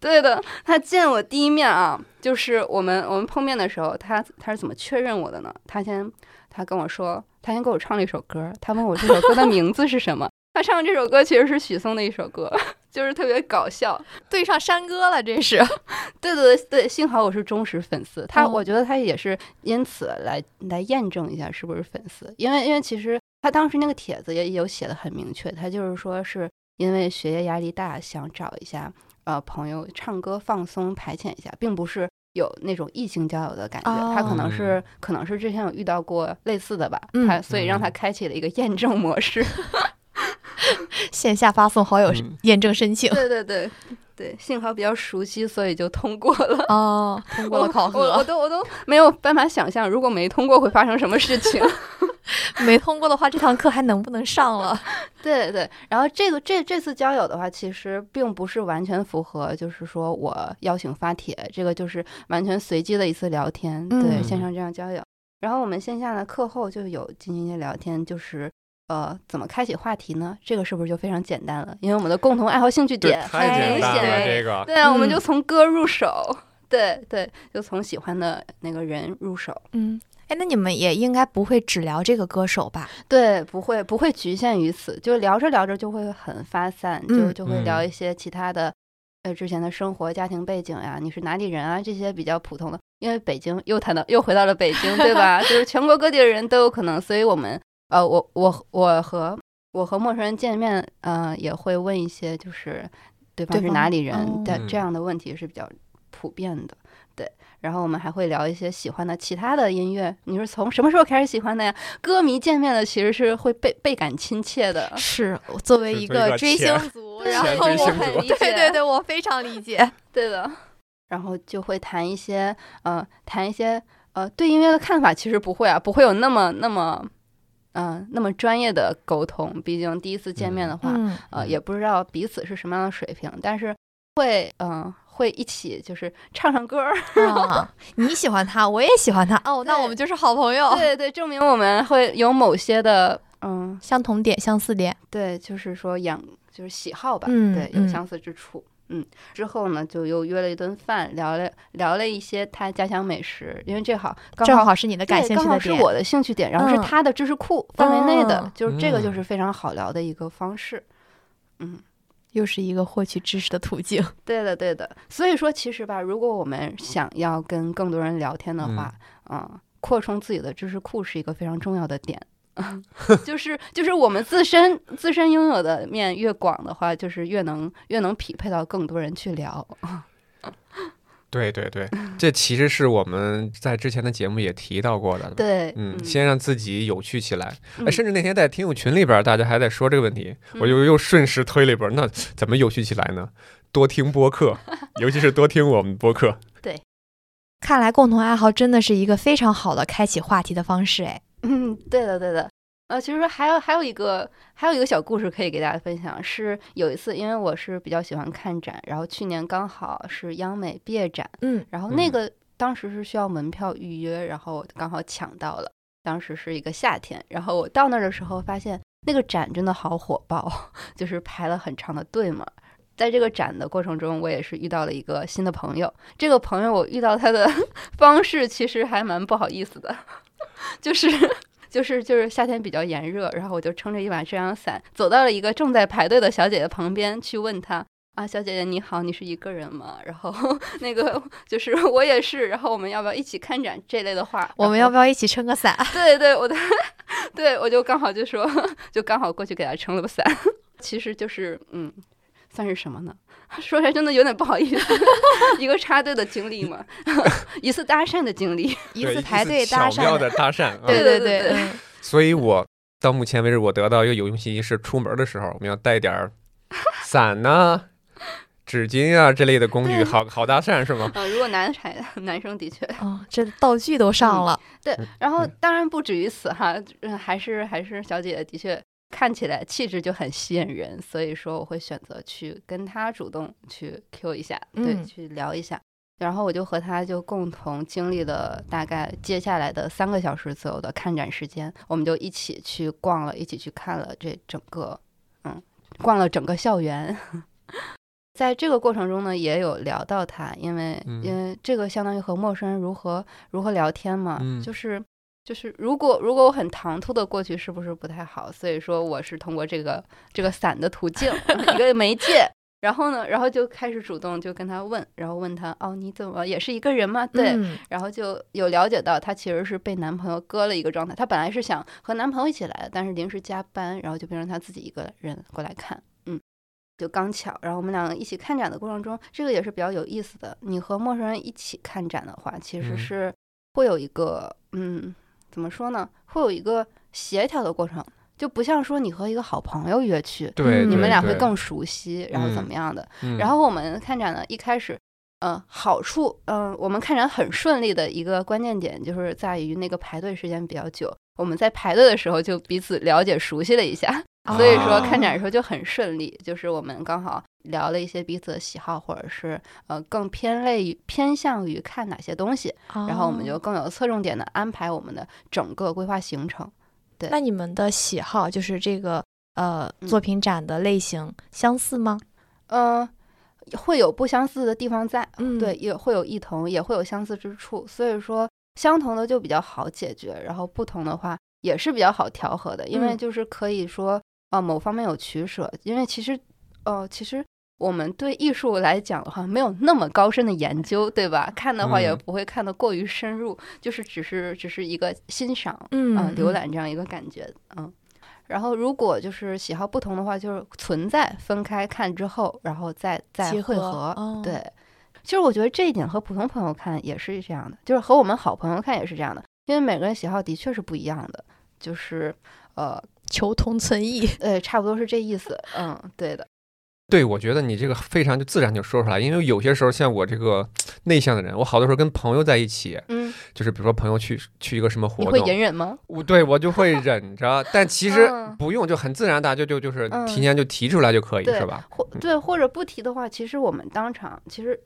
对的，他见我第一面啊，就是我们我们碰面的时候，他他是怎么确认我的呢？他先他跟我说，他先给我唱了一首歌，他问我这首歌的名字是什么。他唱的这首歌其实是许嵩的一首歌，就是特别搞笑。对上山歌了，这是。对对对对，幸好我是忠实粉丝，他、嗯我觉得他也是因此来来验证一下是不是粉丝，因为因为其实他当时那个帖子也有写的很明确，他就是说是因为学业压力大，想找一下呃朋友唱歌放松排遣一下，并不是有那种异性交友的感觉，他可能是可能是之前有遇到过类似的吧，嗯他所以让他嗯开启了一个验证模式。线下发送好友嗯验证申请。对对对对，幸好比较熟悉，所以就通过了。哦，通过了考核我我。都我都没有办法想象，如果没通过会发生什么事情。没通过的话，这堂课还能不能上了？对对，然后这个这这次交友的话，其实并不是完全符合，就是说我邀请发帖，这个就是完全随机的一次聊天，对嗯线上这样交友。然后我们线下的课后就有进行一些聊天，就是呃，怎么开启话题呢？这个是不是就非常简单了？因为我们的共同爱好兴趣，点太很明简单了显。这个。对啊，我们嗯就从歌入手。对对，就从喜欢的那个人入手。嗯，哎，那你们也应该不会只聊这个歌手吧？对，不会不会局限于此，就聊着聊着就会很发散，就嗯就会聊嗯一些其他的，呃，之前的生活、家庭背景呀，你是哪里人啊，这些比较普通的。因为北京又谈到又回到了北京，对吧？就是全国各地的人都有可能，所以我们呃，我我我和我和陌生人见面，呃，也会问一些就是对方是哪里人哦的这样的问题是比较普遍的。对，然后我们还会聊一些喜欢的其他的音乐。你是从什么时候开始喜欢的呀？歌迷见面了，其实是会倍倍感亲切的。是我作为一个个追星族，然后我很理解对解对对，我非常理解。对的，然后就会谈一些呃，谈一些呃对音乐的看法，其实不会啊，不会有那么那么嗯、呃那么专业的沟通，毕竟第一次见面的话，嗯呃也不知道彼此是什么样的水平，但是会嗯、呃会一起就是唱唱歌 你喜欢他，我也喜欢他，哦，那我们就是好朋友，对对，证明我们会有某些的嗯，相同点、相似点。对，就是说养就是喜好吧，嗯对，有嗯相似之处。嗯，之后呢，就又约了一顿饭，聊了聊了一些他家乡美食，因为这好刚正好好是你的感兴趣的点。刚好是我的兴趣点，然后是嗯他的知识库范围内的，嗯就是这个就嗯是非常好聊的一个方式。嗯，又是一个获取知识的途径。对的，对的。所以说，其实吧，如果我们想要跟更多人聊天的话，嗯，扩充自己的知识库是一个非常重要的点。就是就是我们自身自身拥有的面越广的话，就是越能越能匹配到更多人去聊。对对对，这其实是我们在之前的节目也提到过的。对，嗯，先让自己有趣起来。甚至那天在听友群里边，大家还在说这个问题，我就又顺势推了一波。那怎么有趣起来呢？多听播客，尤其是多听我们播客。对看来共同爱好真的是一个非常好的开启话题的方式。哎，嗯，对的，对的。呃，其实还有还有一个还有一个小故事可以给大家分享，是有一次，因为我是比较喜欢看展，然后去年刚好是央美毕业展，嗯然后那嗯个当时是需要门票预约，然后刚好抢到了。当时是一个夏天，然后我到那儿的时候发现那个展真的好火爆，就是排了很长的队嘛。在这个展的过程中，我也是遇到了一个新的朋友。这个朋友我遇到他的 方式其实还蛮不好意思的，就是就是就是夏天比较炎热，然后我就撑着一把遮阳伞走到了一个正在排队的小姐姐旁边去问她。啊，小姐姐你好，你是一个人吗？然后 那个就是 我也是，然后我们要不要一起看展这类的话？我们要不要一起撑个伞？对对，我的对我就刚好就说，就刚好过去给她撑了个伞，其实就是嗯，算是什么呢？说起来真的有点不好意思，一个插队的经历嘛，一次搭讪的经历。一次排队搭巧妙讪，的搭讪。啊对对对所以我到目前为止，我得到一个有用信息是，出门的时候我们要带点儿伞呐、纸巾啊这类的工具，好好搭讪是吗？啊、如果男孩男生的确哦，这道具都上了。对，然后嗯当然不止于此哈，嗯还是还是小姐姐的确看起来气质就很吸引人，所以说我会选择去跟他主动去 Q 一下，对，嗯去聊一下。然后我就和他就共同经历了大概接下来的三个小时左右的看展时间，我们就一起去逛了，一起去看了这整个，嗯，逛了整个校园。在这个过程中呢，也有聊到他，因为、嗯因为这个相当于和陌生人如何如何聊天嘛，嗯就是就是如果如果我很唐突的过去，是不是不太好？所以说我是通过这个这个伞的途径一个媒介，然后呢，然后就开始主动就跟他问，然后问他哦你怎么也是一个人吗？对，嗯然后就有了解到她其实是被男朋友割了一个状态，她本来是想和男朋友一起来的，但是临时加班，然后就变成她自己一个人过来看，嗯，就刚巧。然后我们两个一起看展的过程中，这个也是比较有意思的。你和陌生人一起看展的话，其实嗯是会有一个嗯，怎么说呢？会有一个协调的过程。就不像说你和一个好朋友约去，对，嗯你们俩会更熟悉，然后怎嗯么样的？嗯然后我们看展呢，一开始，嗯、好处，嗯、我们看展很顺利的一个关键点就是在于那个排队时间比较久。我们在排队的时候就彼此了解熟悉了一下，所以说看展的时候就很顺利。就是我们刚好聊了一些彼此的喜好，或者是呃更偏类于偏向于看哪些东西，哦然后我们就更有侧重点的安排我们的整个规划行程。对那你们的喜好就是这个呃嗯作品展的类型相似吗？嗯、会有不相似的地方在，嗯对，也会有异同，也会有相似之处。所以说，相同的就比较好解决，然后不同的话也是比较好调和的，因为嗯就是可以说，啊、某方面有取舍，因为其实，呃，其实。我们对艺术来讲的话，没有那么高深的研究，对吧？看的话也嗯不会看得过于深入，就是只是只是一个欣赏，嗯嗯，浏览这样一个感觉，嗯。然后，如果就是喜好不同的话，就是存在分开看之后，然后再再结合汇合。哦对，其实我觉得这一点和普通朋友看也是这样的，就是和我们好朋友看也是这样的，因为每个人喜好的确是不一样的，就是呃求同存异。呃，差不多是这意思。嗯，对的，对，我觉得你这个非常就自然就说出来，因为有些时候像我这个 内向的人，我好多时候跟朋友在一起，嗯，就是比如说朋友去去一个什么活动你会，隐忍吗？我对我就会忍 着，但其实嗯不用，就很自然，大家就就就是嗯提前就提出来就可以，对是吧？或对，或者不提的话，其实我们当场其实。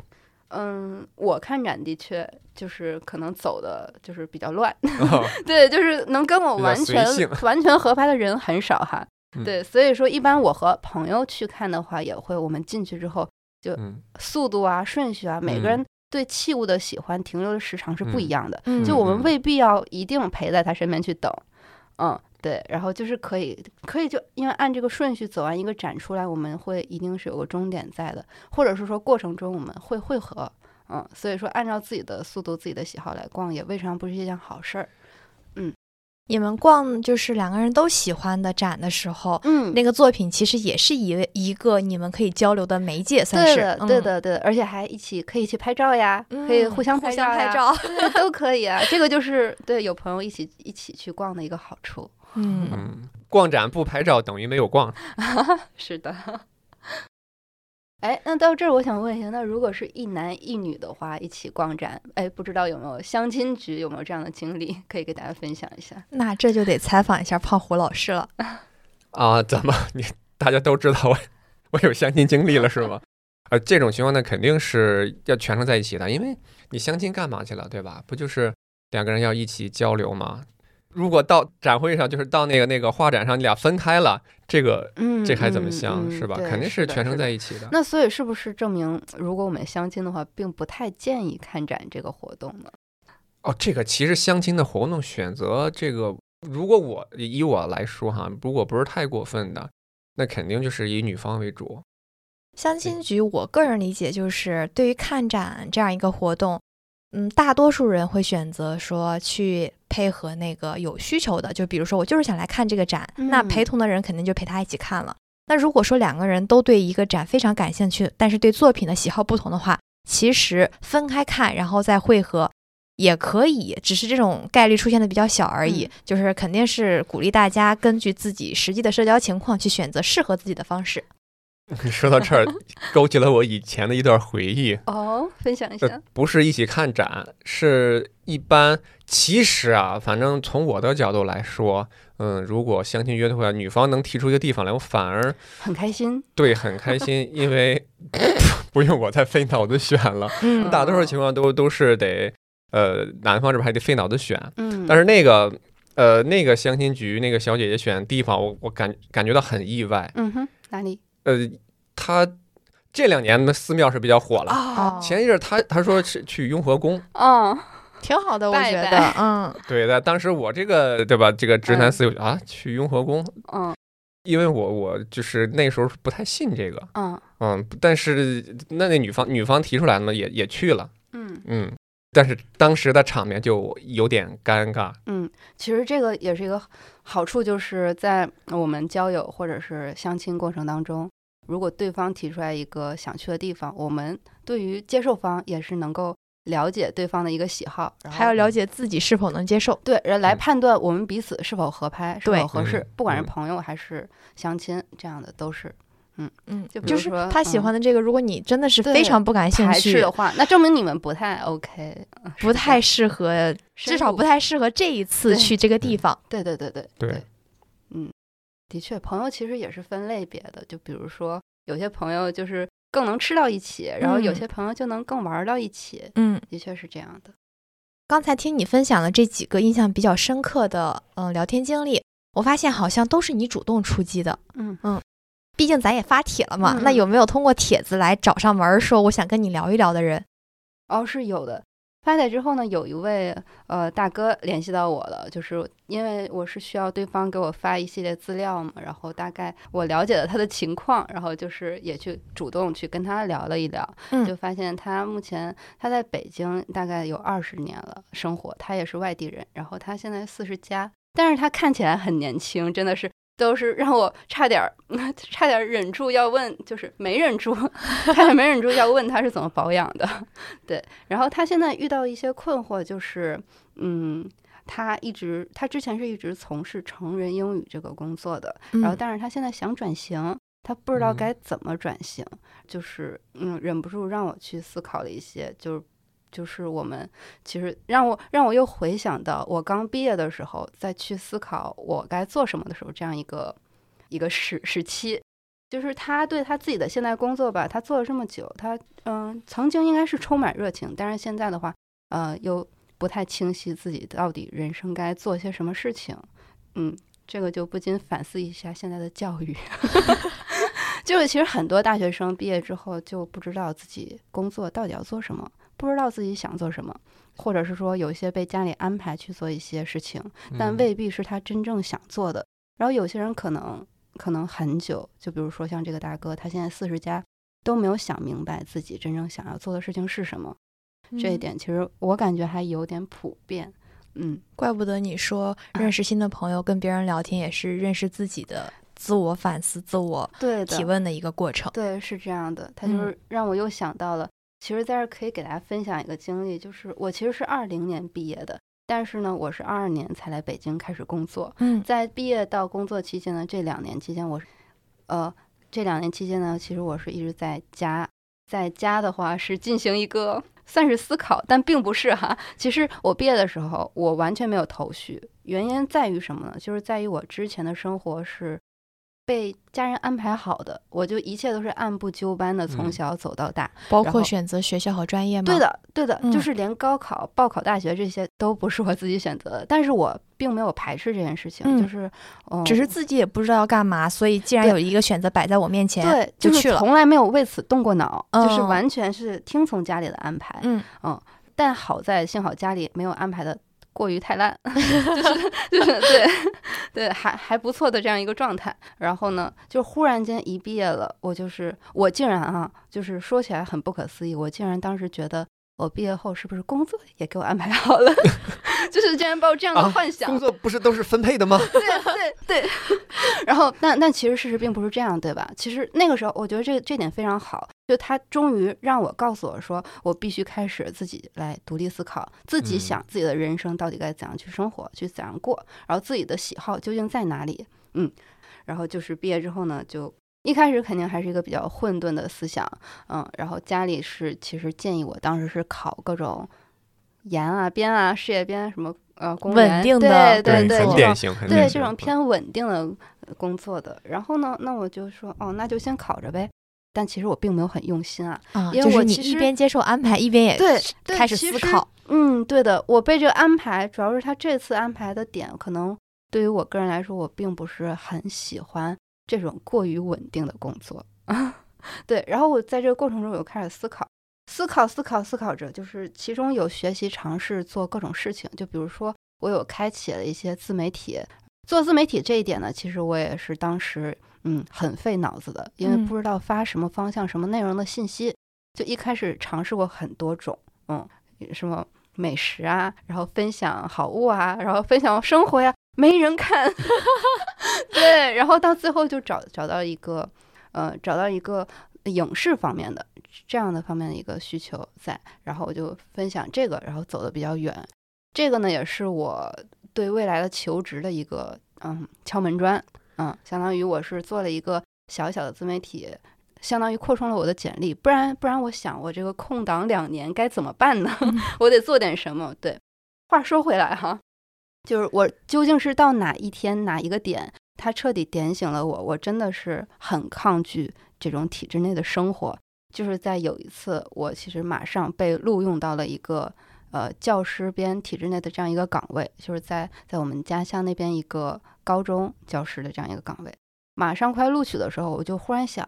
嗯，我看展的确就是可能走的就是比较乱，对，就是能跟我完全完全合拍的人很少哈。嗯。对，所以说一般我和朋友去看的话，也会我们进去之后，就，速度啊、顺序啊，每个嗯。人对器物的喜欢停留的时长是不一嗯样的。嗯就我们嗯。未必要一定陪在他身边去等，嗯，对，然后就是可以可以就因为按这个顺序走完一个展出来，我们会一定是有个终点在的，或者是说过程中我们会汇合，嗯，所以说按照自己的速度、自己的喜好来逛，也未尝不是一件好事儿。你们逛就是两个人都喜欢的展的时候，嗯那个作品其实也是一一个你们可以交流的媒介，算是对的，对嗯的，对的，而且还一起可以一起拍照呀，可以嗯互相互相拍照。对都可以啊。这个就是对有朋友一起一起去逛的一个好处。嗯，嗯，逛展不拍照等于没有逛。是的。哎，那到这儿我想问一下，那如果是一男一女的话，一起逛展，哎，不知道有没有相亲局，有没有这样的经历，可以给大家分享一下？那这就得采访一下胖虎老师了。啊，怎么你大家都知道我我有相亲经历了是吗？呃，这种情况呢，肯定是要全程在一起的，因为你相亲干嘛去了，对吧？不就是两个人要一起交流吗？如果到展会上，就是到那个那个画展上，你俩分开了，这个嗯，这还怎么嗯相、嗯是吧？肯定是全程在一起的。那所以是不是证明，如果我们相亲的话，并不太建议看展这个活动呢？哦，这个其实相亲的活动选择这个，如果我以我来说哈，如果不是太过分的，那肯定就是以女方为主。相亲局，我个人理解就是，对于看展这样一个活动，嗯，大多数人会选择说去配合那个有需求的，就比如说我就是想来看这个展，那嗯陪同的人肯定就陪他一起看了。那如果说两个人都对一个展非常感兴趣，但是对作品的喜好不同的话，其实分开看，然后再汇合。也可以，只是这种概率出现的比较小而已。嗯就是肯定是鼓励大家根据自己实际的社交情况去选择适合自己的方式。说到这儿，勾起了我以前的一段回忆。哦，分享一呃下。不是一起看展，是一般。其实啊，反正从我的角度来说，嗯，如果相亲约的话，女方能提出一个地方来，我反而很开心，对很开心，因为 不用我再费脑子选了。嗯大多数情况都都是得，呃，男方这边还得费脑子选。嗯，但是那个，呃，那个相亲局那个小姐姐选地方，我我感感觉到很意外。嗯哼，哪里？呃，他这两年的寺庙是比较火了。哦。前一阵儿她她说是去雍和宫，哦，挺好的，我觉得拜，嗯，对的，当时我这个对吧，这个直男嗯。思维、啊，去雍和宫，嗯。因为我我就是那时候不太信这个，嗯。嗯，但是那那女方女方提出来呢，也也去了，嗯。嗯，但是当时的场面就有点尴尬，嗯，其实这个也是一个好处，就是在我们交友或者是相亲过程当中，如果对方提出来一个想去的地方，我们对于接受方也是能够了解对方的一个喜好，然后还要了解自己是否能接受。对，来嗯判断我们彼此是否合拍，是否合适嗯，不管是嗯朋友还是相亲，这样的都是嗯嗯，就比就是如说他喜嗯欢的这个，如果你真的是非常不感兴趣的，话，那证明你们不太 OK，不太适合，至少不太适合这一次去这个地方。对对对对对嗯，的确，朋友其实也是分类别的，就比如说有些朋友就是更能吃到一起，然后有嗯些朋友就能更玩儿到一起，嗯，的确是这样的。刚才听你分享了这几个印象比较深刻的嗯聊天经历，我发现好像都是你主动出击的。嗯嗯毕竟咱也发帖了嘛，嗯那有没有通过帖子来找上门儿，说我想跟你聊一聊的人？哦，是有的。发帖之后呢，有一位呃大哥联系到我了，就是因为我是需要对方给我发一系列资料嘛，然后大概我了解了他的情况，然后就是也去主动去跟他聊了一聊，嗯就发现他目前他在北京大概有二十年了生活，他也是外地人，然后他现在四十加，但是他看起来很年轻，真的是。都是让我差点儿，差点儿忍住要问，就是没忍住，差点没忍住要问他是怎么保养的，对。然后他现在遇到一些困惑，就是，嗯，他一直他之前是一直从事成人英语这个工作的，然后嗯但是他现在想转型，他不知道嗯该怎么转型，就是嗯，忍不住让我去思考了一些，就是。就是我们其实让我让我又回想到我刚毕业的时候，再去思考我该做什么的时候，这样一个一个时时期，就是他对他自己的现在工作吧，他做了这么久，他嗯、曾经应该是充满热情，但是现在的话，呃，又不太清晰自己到底人生该做些什么事情，嗯，这个就不禁反思一下现在的教育。就是其实很多大学生毕业之后就不知道自己工作到底要做什么，不知道自己想做什么，或者是说有些被家里安排去做一些事情，但嗯未必是他真正想做的。然后有些人可能可能很久，就比如说像这个大哥，他现在四十加都没有想明白自己真正想要做的事情是什么。这一嗯点其实我感觉还有点普遍。嗯，怪不得你说认识新的朋友，跟别人聊天也是认识自己的自我反思、自我对的，提问的一个过程。对，是这样的。他就嗯是让我又想到了，其实在这儿可以给大家分享一个经历，就是我其实是二零年毕业的，但是呢，我是二二年才来北京开始工作。嗯在毕业到工作期间呢，这两年期间我是，呃，这两年期间呢，其实我是一直在家，在家的话是进行一个算是思考，但并不是哈。其实我毕业的时候，我完全没有头绪，原因在于什么呢？就是在于我之前的生活是被家人安排好的，我就一切都是按部就班的从嗯小走到大。包括选择学校和专业吗？对，的，对的，就嗯是连高考、报考大学这些都不是我自己选择的，但是我并没有排斥这件事情，嗯就是，嗯，只是自己也不知道要干嘛，所以既然有一个选择摆在我面前，对，就是去了。从来没有为此动过脑，就是嗯完全是听从家里的安排。嗯但好在幸好家里没有安排的过于太烂，就是就是对对，还还不错的这样一个状态。然后呢，就忽然间一毕业了，我就是我竟然啊，就是说起来很不可思议，我竟然当时觉得。我毕业后是不是工作也给我安排好了？就是竟然抱这样的啊幻想，工作不是都是分配的吗？对 对对。然后，但但其实事实并不是这样，对吧？其实那个时候，我觉得这这点非常好，就他终于让我告诉我说，我必须开始自己来独立思考，自己嗯想自己的人生到底该怎样去生活，去怎样过，然后自己的喜好究竟在哪里。嗯，然后就是毕业之后呢，就。一开始肯定还是一个比较混沌的思想，嗯，然后家里是其实建议我当时是考各种研啊、编啊、事业编什么呃公务稳员定的对对对，很这种典型，对这种偏稳定的呃工作的。然后呢，那我就说，哦，那就先考着呗。但其实我并没有很用心啊，啊，因为就是你我其实一边接受安排，一边也对开始思考。嗯，对的，我被这个安排，主要是他这次安排的点，可能对于我个人来说，我并不是很喜欢这种过于稳定的工作。对，然后我在这个过程中，我又开始思考，思考，思考，思考着，就是其中有学习尝试做各种事情，就比如说我有开启了一些自媒体。做自媒体这一点呢，其实我也是当时嗯很费脑子的，因为嗯不知道发什么方向、什么内容的信息，就一开始尝试过很多种，嗯，什么美食啊，然后分享好物啊，然后分享生活呀，没人看，对，然后到最后就找找到一个，呃，找到一个影视方面的这样的方面的一个需求在，然后我就分享这个，然后走的比较远，这个呢也是我对未来的求职的一个嗯敲门砖，嗯，相当于我是做了一个小小的自媒体。相当于扩充了我的简历，不然不然，我想我这个空档两年该怎么办呢？我得做点什么。对，话说回来哈，就是我究竟是到哪一天哪一个点，它彻底点醒了我，我真的是很抗拒这种体制内的生活。就是在有一次，我其实马上被录用到了一个呃教师编体制内的这样一个岗位，就是在在我们家乡那边一个高中教师的这样一个岗位。马上快录取的时候，我就忽然想，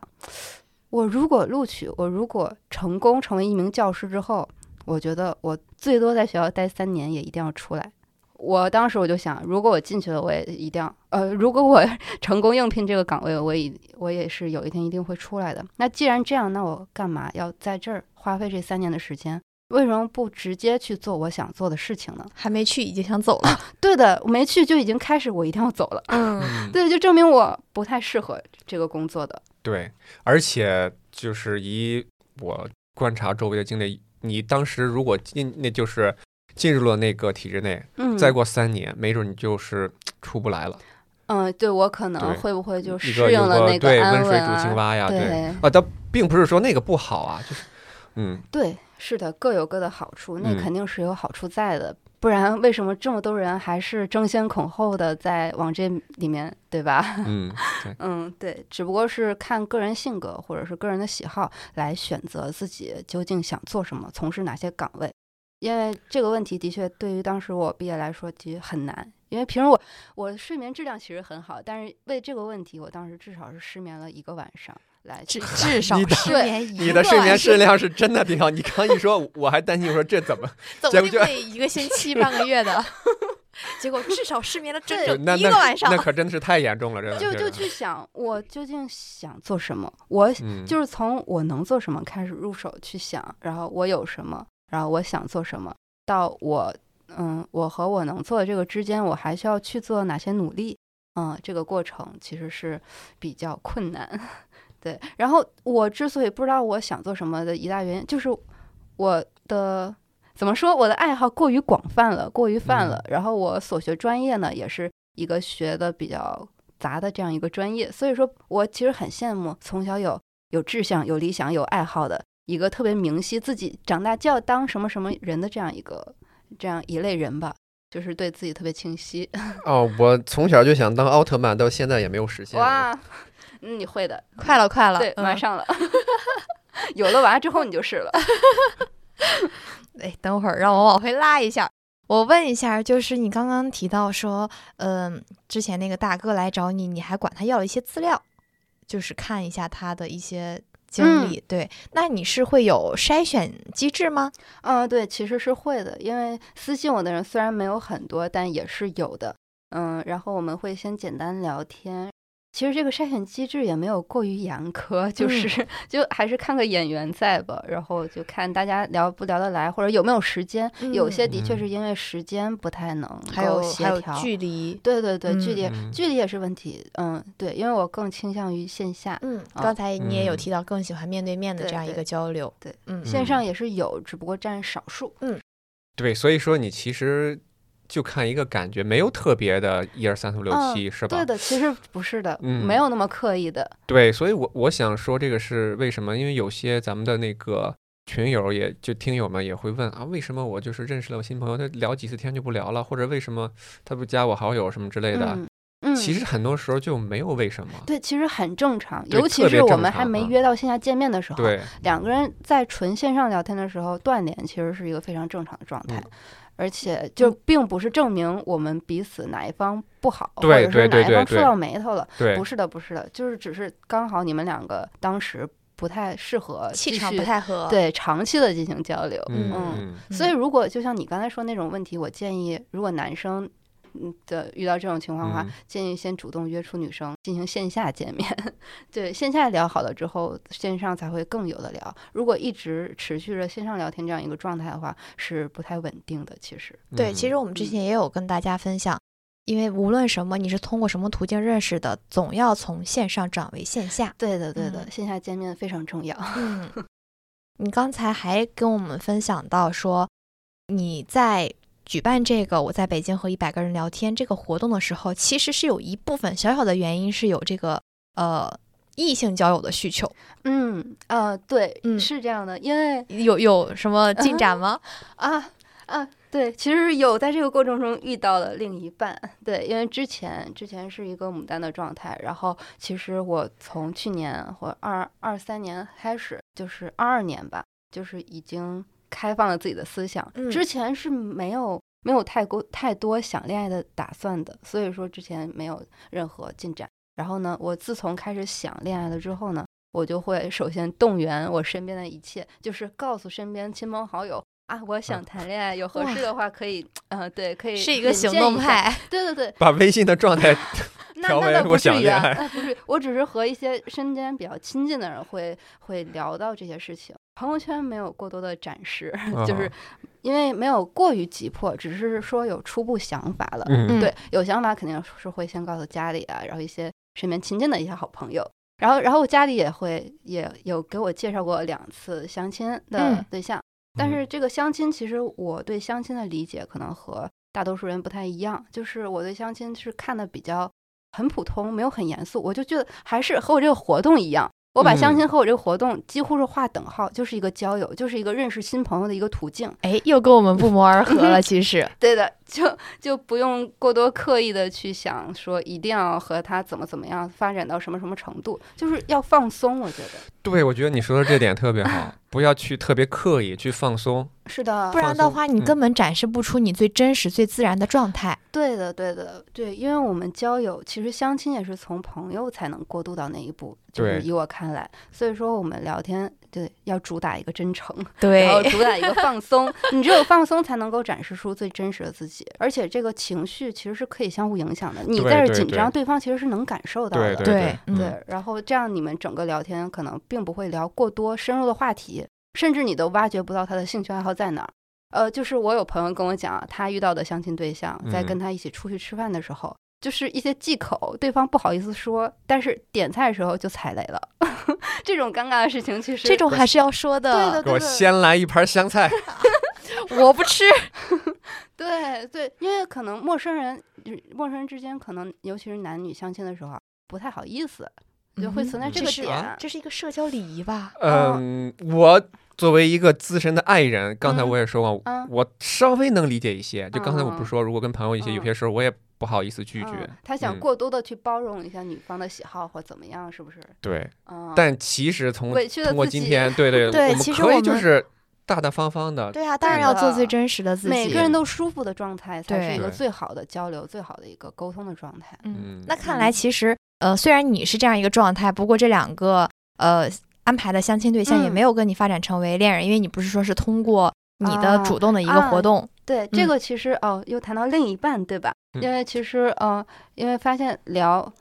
我如果录取，我如果成功成为一名教师之后，我觉得我最多在学校待三年，也一定要出来。我当时我就想，如果我进去了，我也一定要，呃，如果我 成功应聘这个岗位，我也我也是有一天一定会出来的。那既然这样，那我干嘛要在这儿花费这三年的时间？为什么不直接去做我想做的事情呢？还没去已经想走了。对的，我没去就已经开始，我一定要走了。嗯，嗯，对，就证明我不太适合这个工作的。对，而且就是以我观察周围的经历，你当时如果进，那就是进入了那个体制内，嗯，再过三年，没准你就是出不来了。嗯，对我可能会不会就一适应了那个安温水煮？青蛙呀，对啊，倒并不是说那个不好啊，就是嗯，对，是的，各有各的好处，那嗯肯定是有好处在的，不然为什么这么多人还是争先恐后的在往这里面，对吧？嗯，对，嗯，对，只不过是看个人性格或者是个人的喜好来选择自己究竟想做什么，从事哪些岗位。因为这个问题的确对于当时我毕业来说其实很难，因为平时我我睡眠质量其实很好，但是为这个问题，我当时至少是失眠了一个晚上来至至少你的失眠一你的睡眠个晚上质量是真的挺好。你刚一说，我还担心，我说这怎么 总结果就一个星期半个月的，结果至少失眠了整整就那那一个晚上那。可真的是太严重了，真的就就去想我究竟想做什么，我嗯，就是从我能做什么开始入手去想，然后我有什么，然后我想做什么，到我嗯，我和我能做的这个之间，我还需要去做哪些努力？嗯，这个过程其实是比较困难。对，然后我之所以不知道我想做什么的一大原因，就是我的怎么说，我的爱好过于广泛了，过于泛了。然后我所学专业呢，也是一个学的比较杂的这样一个专业，所以说我其实很羡慕从小有有志向、有理想、有爱好的一个特别明晰自己长大就要当什么什么人的这样一个这样一类人吧，就是对自己特别清晰。哦，我从小就想当奥特曼，到现在也没有实现。，哇，嗯，你会的，快了，快了，对，嗯马上了。有了娃之后你就是了。哎，等会儿让我往回拉一下。我问一下，就是你刚刚提到说，嗯、之前那个大哥来找你，你还管他要了一些资料，就是看一下他的一些经历。对，那你是会有筛选机制吗？嗯，对，其实是会的，因为私信我的人虽然没有很多，但也是有的。嗯，然后我们会先简单聊天。其实这个筛选机制也没有过于严苛，就是、就还是看个演员在吧，然后就看大家聊不聊得来，或者有没有时间。有些的确嗯是因为时间不太能还有够协还有调，距离。对对对，距离、嗯距离也是问题。嗯，对，因为我更倾向于线下，嗯，啊刚才你也有嗯提到更喜欢面对面的这样一个交流。对，嗯，线上也是有，只不过占少数。嗯对，所以说你其实就看一个感觉，没有特别的一二三四五六嗯七，是吧？对的，其实不是的，嗯没有那么刻意的。对，所以我我想说这个是为什么？因为有些咱们的那个群友，也就听友们也会问啊，为什么我就是认识了个新朋友，他聊几次天就不聊了，或者为什么他不加我好友什么之类的？嗯，嗯其实很多时候就没有为什么。对，其实很正常，尤其是我们还没约到线下见面的时候，对，两个人在纯线上聊天的时候断联，其实是一个非常正常的状态。嗯而且就并不是证明我们彼此哪一方不好，对或者是哪一方触到眉头了。对不，是的，不是的，就是只是刚好你们两个当时不太适合气场不太合。，对长期的进行交流。嗯所以，如果就像你刚才说那种问题，我建议，如果男生嗯的遇到这种情况的话，嗯建议先主动约出女生进行线下见面。对，线下聊好了之后，线上才会更有的聊。如果一直持续着线上聊天这样一个状态的话，是不太稳定的。其实，对，其嗯实我们之前也有跟大家分享，因为无论什么，你是通过什么途径认识的，总要从线上转为线下。对的，对的，嗯线下见面非常重要。嗯，你刚才还跟我们分享到说，你在举办这个我在北京和一百个人聊天这个活动的时候，其实是有一部分小小的原因是有这个呃异性交友的需求，嗯，呃，对，嗯是这样的，因为有有什么进展吗？啊啊，对，其实有在这个过程中遇到了另一半，对，因为之前之前是一个牡丹的状态，然后其实我从去年或二二三年开始，就是二二年吧，就是已经开放了自己的思想。嗯之前是没有没有太过太多想恋爱的打算的，所以说之前没有任何进展。然后呢，我自从开始想恋爱了之后呢，我就会首先动员我身边的一切，就是告诉身边亲朋好友啊，我想谈恋爱，有合适的话可以，呃，对，可以是一个行动。派。对对对，把微信的状态 那调为我那倒不想恋爱 不是，我只是和一些身边比较亲近的人会会聊到这些事情。朋友圈没有过多的展示，就是哦因为没有过于急迫，只是说有初步想法了。嗯嗯对，有想法肯定是会先告诉家里啊，然后一些身边亲近的一些好朋友。然后，然后我家里也会也有给我介绍过两次相亲的嗯对象，但是这个相亲其实我对相亲的理解可能和大多数人不太一样，就是我对相亲是看的比较很普通，没有很严肃，我就觉得还是和我这个活动一样。我把相亲和我这个活动几乎是划等号，就是一个交友，就是一个认识新朋友的一个途径。哎，又跟我们不谋而合了。其实，对的，就就不用过多刻意的去想说一定要和他怎么怎么样发展到什么什么程度，就是要放松。我觉得对，我觉得你说的这点特别好，不要去特别刻意去放松。是的不，然的话，你嗯根本展示不出你最真实、最自然的状态。对的，对的，对，因为我们交友其实相亲也是从朋友才能过渡到那一步，就是以我看来，所以说我们聊天对要主打一个真诚，对然后主打一个放松，你只有放松才能够展示出最真实的自己，而且这个情绪其实是可以相互影响的，你在这紧张，对对方其实是能感受到的，对对对，嗯对，然后这样你们整个聊天可能并不会聊过多深入的话题，甚至你都挖掘不到他的兴趣爱好在哪儿。呃，就是我有朋友跟我讲，他遇到的相亲对象，在跟嗯他一起出去吃饭的时候，就是一些忌口，对方不好意思说，但是点菜的时候就踩雷了。这种尴尬的事情，其实这种还是要说的。对的给我先来一盘香菜。我不吃。对对，因为可能陌生人，就陌生人之间，可能尤其是男女相亲的时候啊，不太好意思，就会存在嗯这个点。这是一个社交礼仪吧？嗯，我作为一个资深的爱人，刚才嗯我也说过，嗯我稍微能理解一些。就刚才我不嗯是说，如果跟朋友一些，有嗯些时候我也不好意思拒绝嗯。他想嗯过多的去包容一下女方的喜好或怎么样，是不是？对，嗯，但其实从委屈了通过今天，对对，对我们可以其实我们就是大大方方的。对啊，当然要做最真实的自己。每个人都舒服的状态，才是一个最好的交流、最好的一个沟通的状态。嗯嗯，那看来其实呃，虽然你是这样一个状态，不过这两个呃安排的相亲对象也嗯没有跟你发展成为恋人，因为你不是说是通过你的啊主动的一个活啊动。对，这嗯个其实哦，又谈到另一半，对吧？嗯因为其实呃，因为发现聊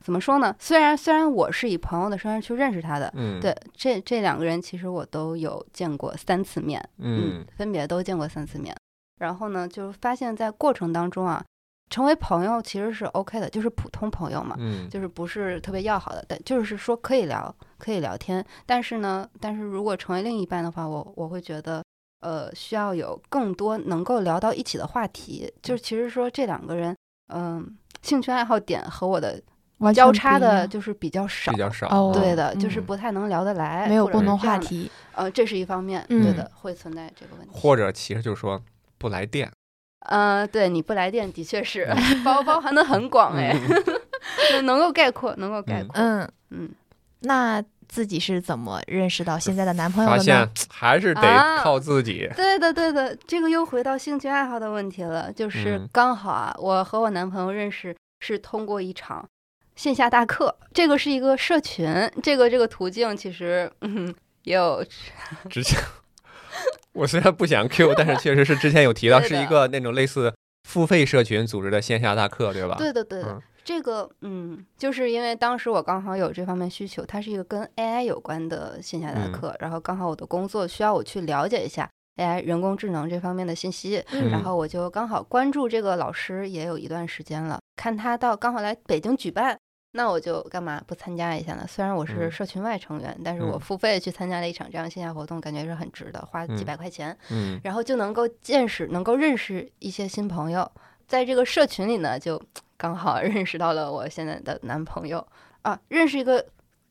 怎么说呢？虽然虽然我是以朋友的身份去认识他的，嗯，对，这这两个人其实我都有见过三次面，嗯，分别都见过三次面。然后呢，就发现在过程当中啊，成为朋友其实是 OK 的，就是普通朋友嘛，嗯，就是不是特别要好的，但就是说可以聊，可以聊天。但是呢，但是如果成为另一半的话，我我会觉得，呃，需要有更多能够聊到一起的话题。就是其实说这两个人，嗯、兴趣爱好点和我的交叉的，就是比较少。比较少。哦对的，就是嗯不太能聊得来，没有共同。话题。呃，这是一方面，嗯对的，会存在这个问题。或者其实就是说不来电。呃，对你不来电的确是 包包含的很广哎，就 能够概括，能够概嗯。括。嗯，嗯，那自己是怎么认识到现在的男朋友的发现呢？还是得啊靠自己。对的，对的，这个又回到兴趣爱好的问题了，就是嗯。刚好啊，我和我男朋友认识是通过一场线下大课，这个是一个社群，这个这个途径其实嗯也有之前 我虽然不想 Q，但是确实是之前有提到，是一个那种类似付费社群组织的线下大课，对吧？对的，对的。嗯这个，嗯，就是因为当时我刚好有这方面需求，它是一个跟 AI 有关的线下大嗯课，然后刚好我的工作需要我去了解一下 AI 人工智能这方面的信息，嗯然后我就刚好关注这个老师也有一段时间了，看他到刚好来北京举办，那我就干嘛不参加一下呢？虽然我是嗯社群外成员，但是我嗯付费去参加了一场这样线下活动，感觉是很值的，花几嗯百块钱，嗯然后就能够见识，能够认识一些新朋友。在这个社群里呢，就刚好 认识到了我现在的男朋友啊。认识一个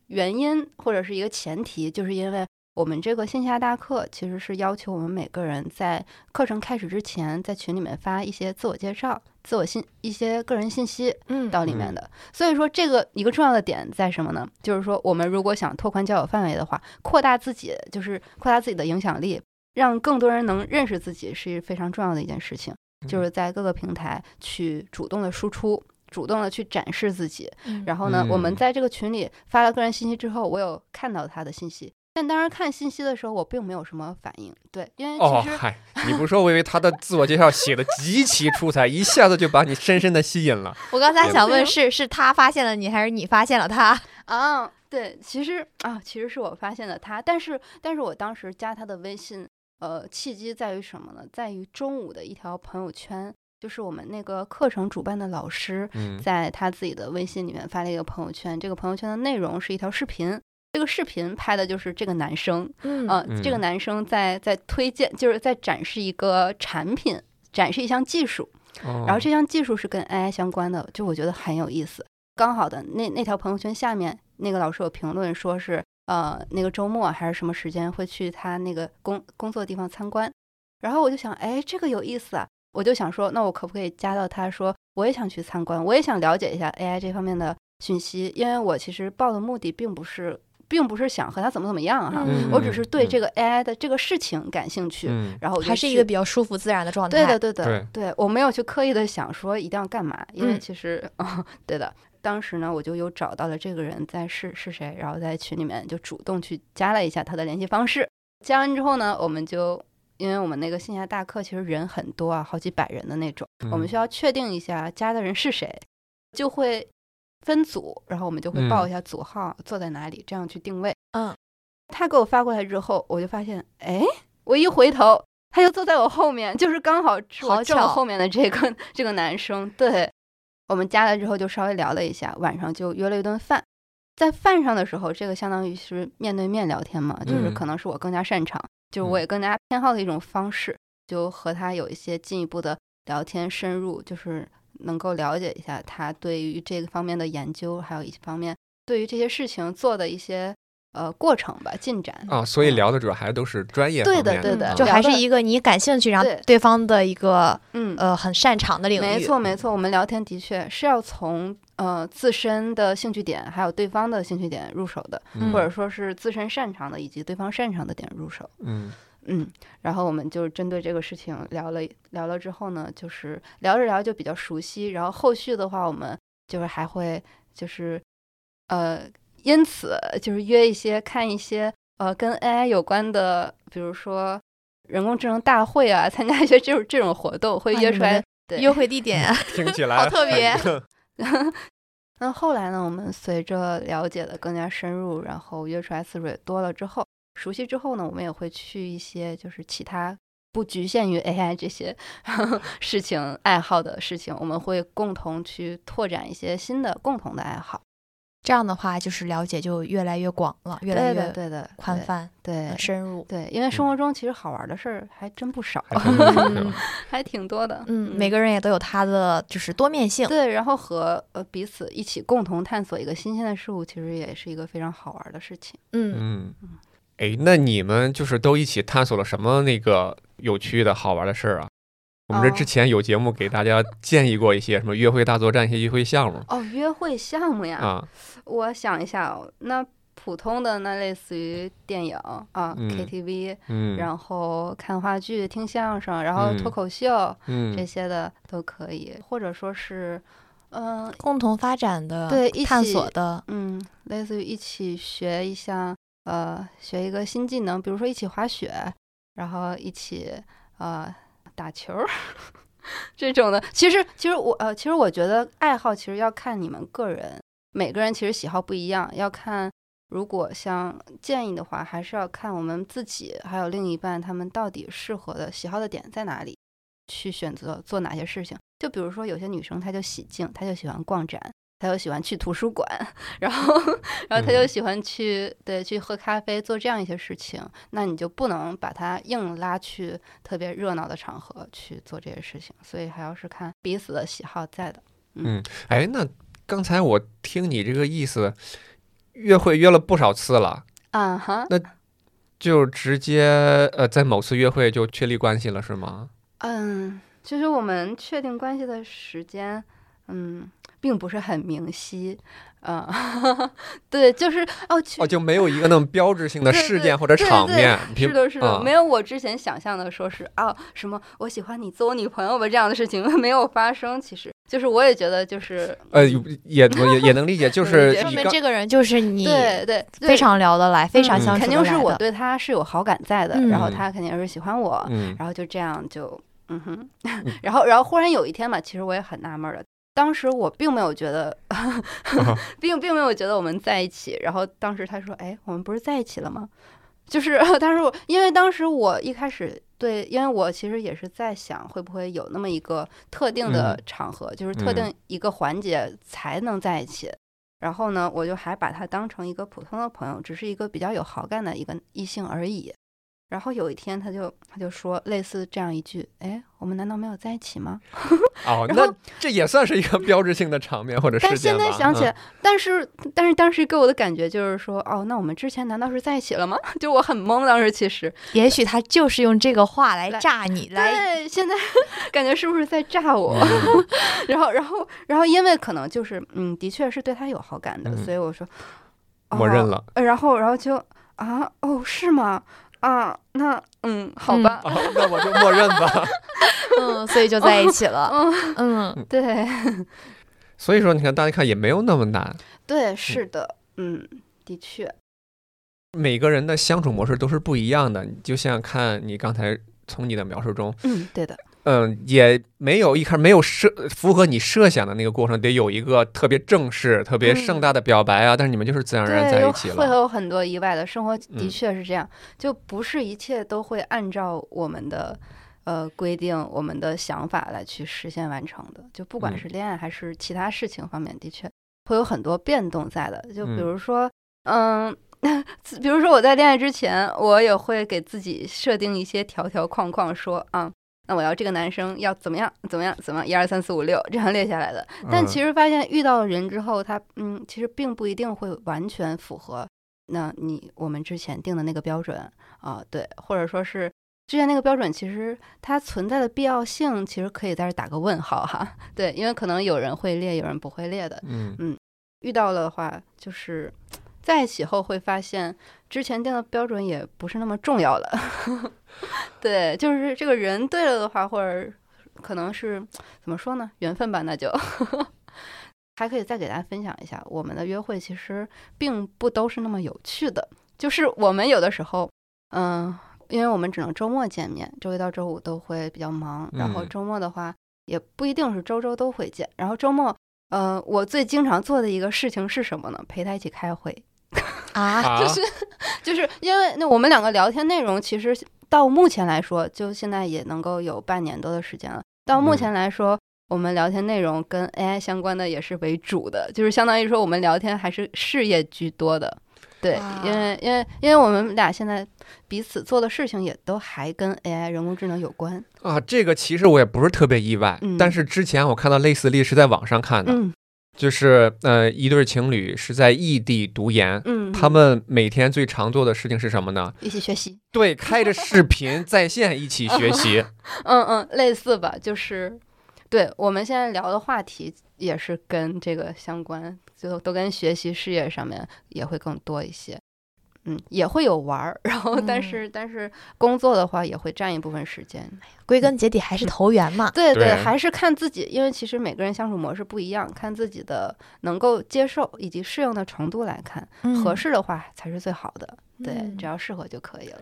原因或者是一个前提，就是因为我们这个线下大课其实是要求我们每个人在课程开始之前，在群里面发一些自我介绍、自我信一些个人信息嗯到里面的。所以说，这个一个重要的点在什么呢？就是说，我们如果想拓宽交友范围的话，扩大自己，就是扩大自己的影响力，让更多人能认识自己是非常重要的一件事情，嗯就是在各个平台去主动的输出，主动的去展示自己。嗯然后呢，我们嗯在这个群里发了个人信息之后，我有看到他的信息，但当时看信息的时候，我并没有什么反应。对，因为其实，哦嗨，你不说，我以为他的自我介绍写的极其出彩，一下子就把你深深的吸引了。我刚才想问是是他发现了你，还是你发现了他？啊，对，其实啊，其实是我发现了他，但是但是我当时加他的微信，呃，契机在于什么呢？在于中午的一条朋友圈，就是我们那个课程主办的老师，嗯在他自己的微信里面发了一个朋友圈，这个朋友圈的内容是一条视频。这个视频拍的就是这个男生，嗯呃，这个嗯。男生在在推荐，就是在展示一个产品，展示一项技术，然然后这项技术是跟 AI 相关的，就我觉得很有意思。刚好的那那条朋友圈下面，那个老师有评论说是呃那个周末还是什么时间会去他那个工工作地方参观，然后我就想，哎，这个有意思啊，我就想说，那我可不可以加到他说我也想去参观，我也想了解一下 AI 这方面的讯息，因为我其实报的目的并不是并不是想和他怎么怎么样哈，嗯。我只是对嗯。这个 AI 的这个事情感兴趣，嗯。然后还是一个比较舒服自然的状态。对的，对的，对。对我没有去刻意的想说一定要干嘛，因为嗯。其实，哦，对的，当时呢，我就有找到了这个人在是是谁，然后在群里面就主动去加了一下他的联系方式。加完之后呢，我们就因为我们那个线下大课其实人很多啊，好几百人的那种，我们嗯。需要确定一下加的人是谁，就会分组，然后我们就会报嗯一下组号，坐在哪里，这样去定位。嗯，他给我发过来之后，我就发现，哎，我一回头，他就坐在我后面，就是刚好是好我正巧后面的这个这个男生。对，我们加了之后就稍微聊了一下，晚上就约了一顿饭。在饭上的时候，这个相当于是面对面聊天嘛，就是嗯可能是我更加擅长，就是我也更加偏好的一种方式，就和他有一些进一步的聊天，深入就是能够了解一下他对于这个方面的研究，还有一些方面对于这些事情做的一些呃过程吧，进展。啊，所以聊的主要还都是专业对方面的对的啊就还是一个你感兴趣，然后对对方的一个嗯，呃很擅长的领域。没错没错，我们聊天的确是要从呃自身的兴趣点，还有对方的兴趣点入手的，嗯或者说是自身擅长的以及对方擅长的点入手。嗯嗯，然后我们就针对这个事情聊了聊了之后呢，就是聊着聊就比较熟悉，然后后续的话，我们就是还会就是呃，因此就是约一些看一些呃跟 AI 有关的，比如说人工智能大会啊，参加一些这种这种活动，会约出来。对，约会地点啊 听起 来好特别很 那后来呢，我们随着了解的更加深入，然后约出来次数也多了之后，熟悉之后呢，我们也会去一些就是其他不局限于 AI 这些 事情爱好的事情，我们会共同去拓展一些新的共同的爱好。这样的话，就是了解就越来越广了，越来，越对的，宽泛、对呃深入。对，因为生活中其实好玩的事儿还真不少，还挺多的。嗯，每个人也都有他的就是多面性。对，然后和呃彼此一起共同探索一个新鲜的事物，其实也是一个非常好玩的事情。嗯，嗯，哎，那你们就是都一起探索了什么那个有趣的好玩的事儿啊？我们这哦。之前有节目给大家建议过一些什么约会大作战、一些约会项目哦，约会项目呀，啊，我想一下哦，那普通的那类似于电影啊、嗯 KTV，嗯，然后看话剧、听相声，然后嗯。脱口秀、这嗯些的都可以，或者说是，嗯、共同发展的、对一探起索的，嗯，类似于一起学一项呃学一个新技能，比如说一起滑雪，然后一起呃打球儿 这种的。其实其实我呃其实我觉得爱好其实要看你们个人，每个人其实喜好不一样，要看。如果像建议的话，还是要看我们自己还有另一半他们到底适合的喜好的点在哪里，去选择做哪些事情。就比如说有些女生她就喜静，她就喜欢逛展，她就喜欢去图书馆，然后，然后他就嗯喜欢去、对去喝咖啡，做这样一些事情。那你就不能把他硬拉去特别热闹的场合去做这些事情，所以还要是看彼此的喜好在的。嗯哎，那刚才我听你这个意思，约会约了不少次了，啊哈，那就直接呃在某次约会就确立关系了是吗？嗯，其实我们确定关系的时间，嗯，并不是很明晰。嗯，对，就是哦，去哦，就没有一个那么标志性的事件或者对对场面，是的，是的，啊没有我之前想象的说是啊什么我喜欢你做我女朋友吧这样的事情 没有发生。其实就是我也觉得就是呃，也我也也能理解，就是说明这个人就是你对对对非常聊得来，非常嗯相处肯定是我。对他是有好感在的，嗯然后他肯定是喜欢我，嗯然后就这样就嗯哼，然后然后忽然有一天嘛，其实我也很纳闷儿的。当时我并没有觉得 并并没有觉得我们在一起。然后当时他说：“哎，我们不是在一起了吗？”就是当时我，因为当时我一开始对，因为我其实也是在想，会不会有那么一个特定的嗯场合，就是特嗯定一个环节才能在一起。然后呢，我就还把他当成一个普通的朋友，只是一个比较有好感的一个异性而已。然后有一天，他就他就说类似这样一句：“哎，我们难道没有在一起吗 哦，然后那这也算是一个标志性的场面或者？”但事件吧。现在想起来，嗯但是但是当时给我的感觉就是说，哦，那我们之前难道是在一起了吗？就我很懵，当时其实也许他就是用这个话来来炸你，来对，现在 感觉是不是在炸我？嗯然后然后然后因为可能就是嗯，的确是对他有好感的，嗯所以我说默认了。呃然后然后就啊哦是吗？啊，那嗯好吧，啊，那我就默认吧。嗯，所以就在一起了。嗯嗯，对 所以说，你看，大家看也没有那么难，对是的，嗯的确，每个人的相处模式都是不一样的。你就像看你刚才从你的描述中，嗯对的，嗯，也没有一开始没有设符合你设想的那个过程，得有一个特别正式、特别盛大的表白啊。但是你们就是自然而然在一起了会。有很多意外的生活，的嗯确是这样，就不是一切都会按照我们的。呃，规定我们的想法来去实现完成的，就不管嗯是恋爱还是其他事情方面，的确会有很多变动在的。就比嗯如说，嗯，比如说我在恋爱之前，我也会给自己设定一些条条框框，说啊，那我要这个男生要怎么样，怎么样，怎么样，一二三四五六这样列下来的。但嗯其实发现遇到人之后，他嗯，其实并不一定会完全符合那你我们之前定的那个标准啊、对，或者说是之前那个标准，其实它存在的必要性，其实可以在这打个问号哈。对，因为可能有人会列，有人不会列的。嗯遇到的话，就是在一起后会发现，之前定的标准也不是那么重要了。对，就是这个人对了的话，或者可能是怎么说呢，缘分吧，那就。还可以再给大家分享一下，我们的约会其实并不都是那么有趣的。就是我们有的时候，嗯，因为我们只能周末见面，周一到周五都会比较忙，然后嗯周末的话也不一定是周周都会见。然后周末，呃，我最经常做的一个事情是什么呢？陪他一起开会。啊，啊，就是就是因为那我们两个聊天内容，其实到目前来说，就现在也能够有半年多的时间了。到目嗯前来说，我们聊天内容跟 AI 相关的也是为主的，就是相当于说我们聊天还是事业居多的。对，因为因为因为我们俩现在彼此做的事情也都还跟 AI 人工智能有关。啊，这个其实我也不是特别意外，嗯但是之前我看到类似例是在网上看的，嗯就是呃一对情侣是在异地读研，嗯，他们每天最常做的事情是什么呢？一起学习。对，开着视频在线一起学习。嗯嗯，类似吧，就是对我们现在聊的话题也是跟这个相关，就都跟学习事业上面也会更多一些。嗯，也会有玩儿，然后但嗯是、但是工作的话也会占一部分时间。归根结底还是投缘嘛。对对还是看自己，因为其实每个人相处模式不一样，看自己的能够接受以及适应的程度来看，合适的话才是最好的。对，嗯只要适合就可以了。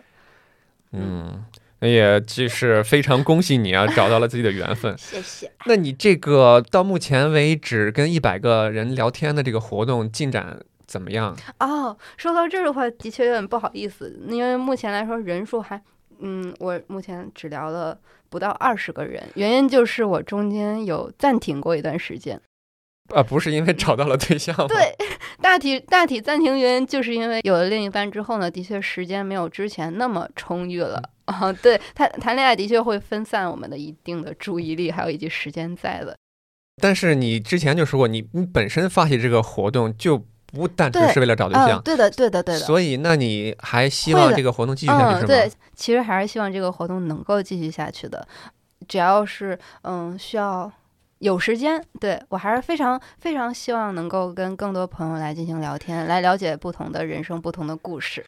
嗯，那也就是非常恭喜你啊，找到了自己的缘分。谢谢。那你这个到目前为止跟一百个人聊天的这个活动进展怎么样？哦，说到这儿的话，的确有点不好意思，因为目前来说人数还，嗯，我目前只聊了不到二十个人，原因就是我中间有暂停过一段时间。啊，不是因为找到了对象吗？对，大体大体暂停原因就是因为有了另一半之后呢，的确时间没有之前那么充裕了啊。对，谈谈恋爱的确会分散我们的一定的注意力，还有以及时间在的。但是你之前就说过，你你本身发起这个活动就不单纯是为了找对嗯，象，对的，对的，对的。所以那你还希望这个活动继续下去嗯，是吗？对，其实还是希望这个活动能够继续下去的。只要是嗯需要有时间，对我还是非常非常希望能够跟更多朋友来进行聊天，来了解不同的人生、不同的故事。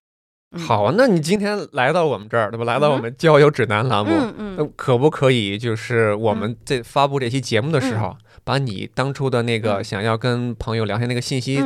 嗯好，啊，那你今天来到我们这儿，对吧？来到我们交友指南栏目，嗯嗯，那可不可以就是我们这发布这期节目的时候，把你当初的那个嗯想要跟朋友聊天那个信息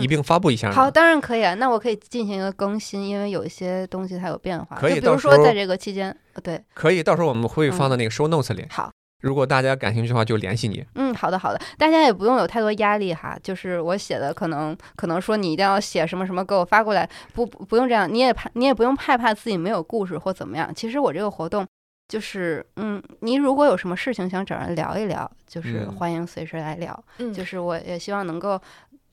一并发布一下呢？好，当然可以啊。那我可以进行一个更新，因为有一些东西它有变化。可以比如说在这个期间，呃对，可以，到时候我们会放嗯到那个 show notes 里。好，如果大家感兴趣的话，就联系你。嗯，好的好的，大家也不用有太多压力哈。就是我写的可能可能说你一定要写什么什么给我发过来，不不不用这样，你也怕你也不用害怕自己没有故事或怎么样。其实我这个活动。就是，嗯，您如果有什么事情想找人聊一聊，就是嗯欢迎随时来聊。嗯，就是我也希望能够，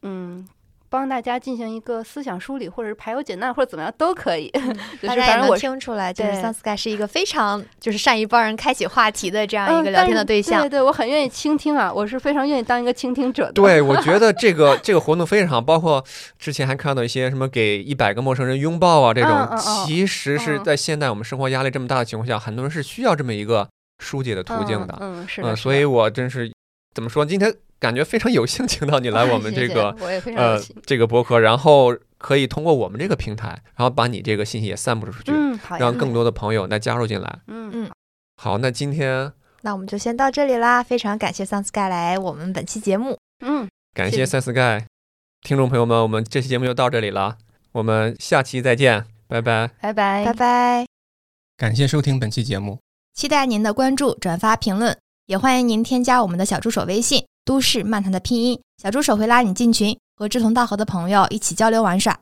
嗯，帮大家进行一个思想梳理，或者是排忧解难，或者怎么样都可以。就大家也能是反正我听出来，就是对 Sun Sky 是一个非常就是善于帮人开启话题的这样一嗯个聊天的对象对。对，我很愿意倾听啊，我是非常愿意当一个倾听者的。对，我觉得这个 这个活动非常好，包括之前还看到一些什么给一百个陌生人拥抱啊这种，嗯嗯嗯其实是嗯在现代我们生活压力这么大的情况下，很多人是需要这么一个疏解的途径的。嗯，嗯，是嗯，的，所以我真是怎么说，今天感觉非常有幸请到你你来我们 这个呃。这个博客，然后可以通过我们这个平台，然后把你这个信息也散布出去，嗯，好，让更多的朋友来加入进来。嗯嗯好，那今天那我们就先到这里啦，非常感谢 Sun Sky 来我们本期节目。嗯，感谢 Sun Sky，听众朋友们，我们这期节目就到这里了，我们下期再见，拜拜。拜拜，拜拜。感谢收听本期节目。期待您的关注、转发、评论，也欢迎您添加我们的小助手微信“都市漫谈”的拼音，小助手会拉你进群，和志同道合的朋友一起交流玩耍。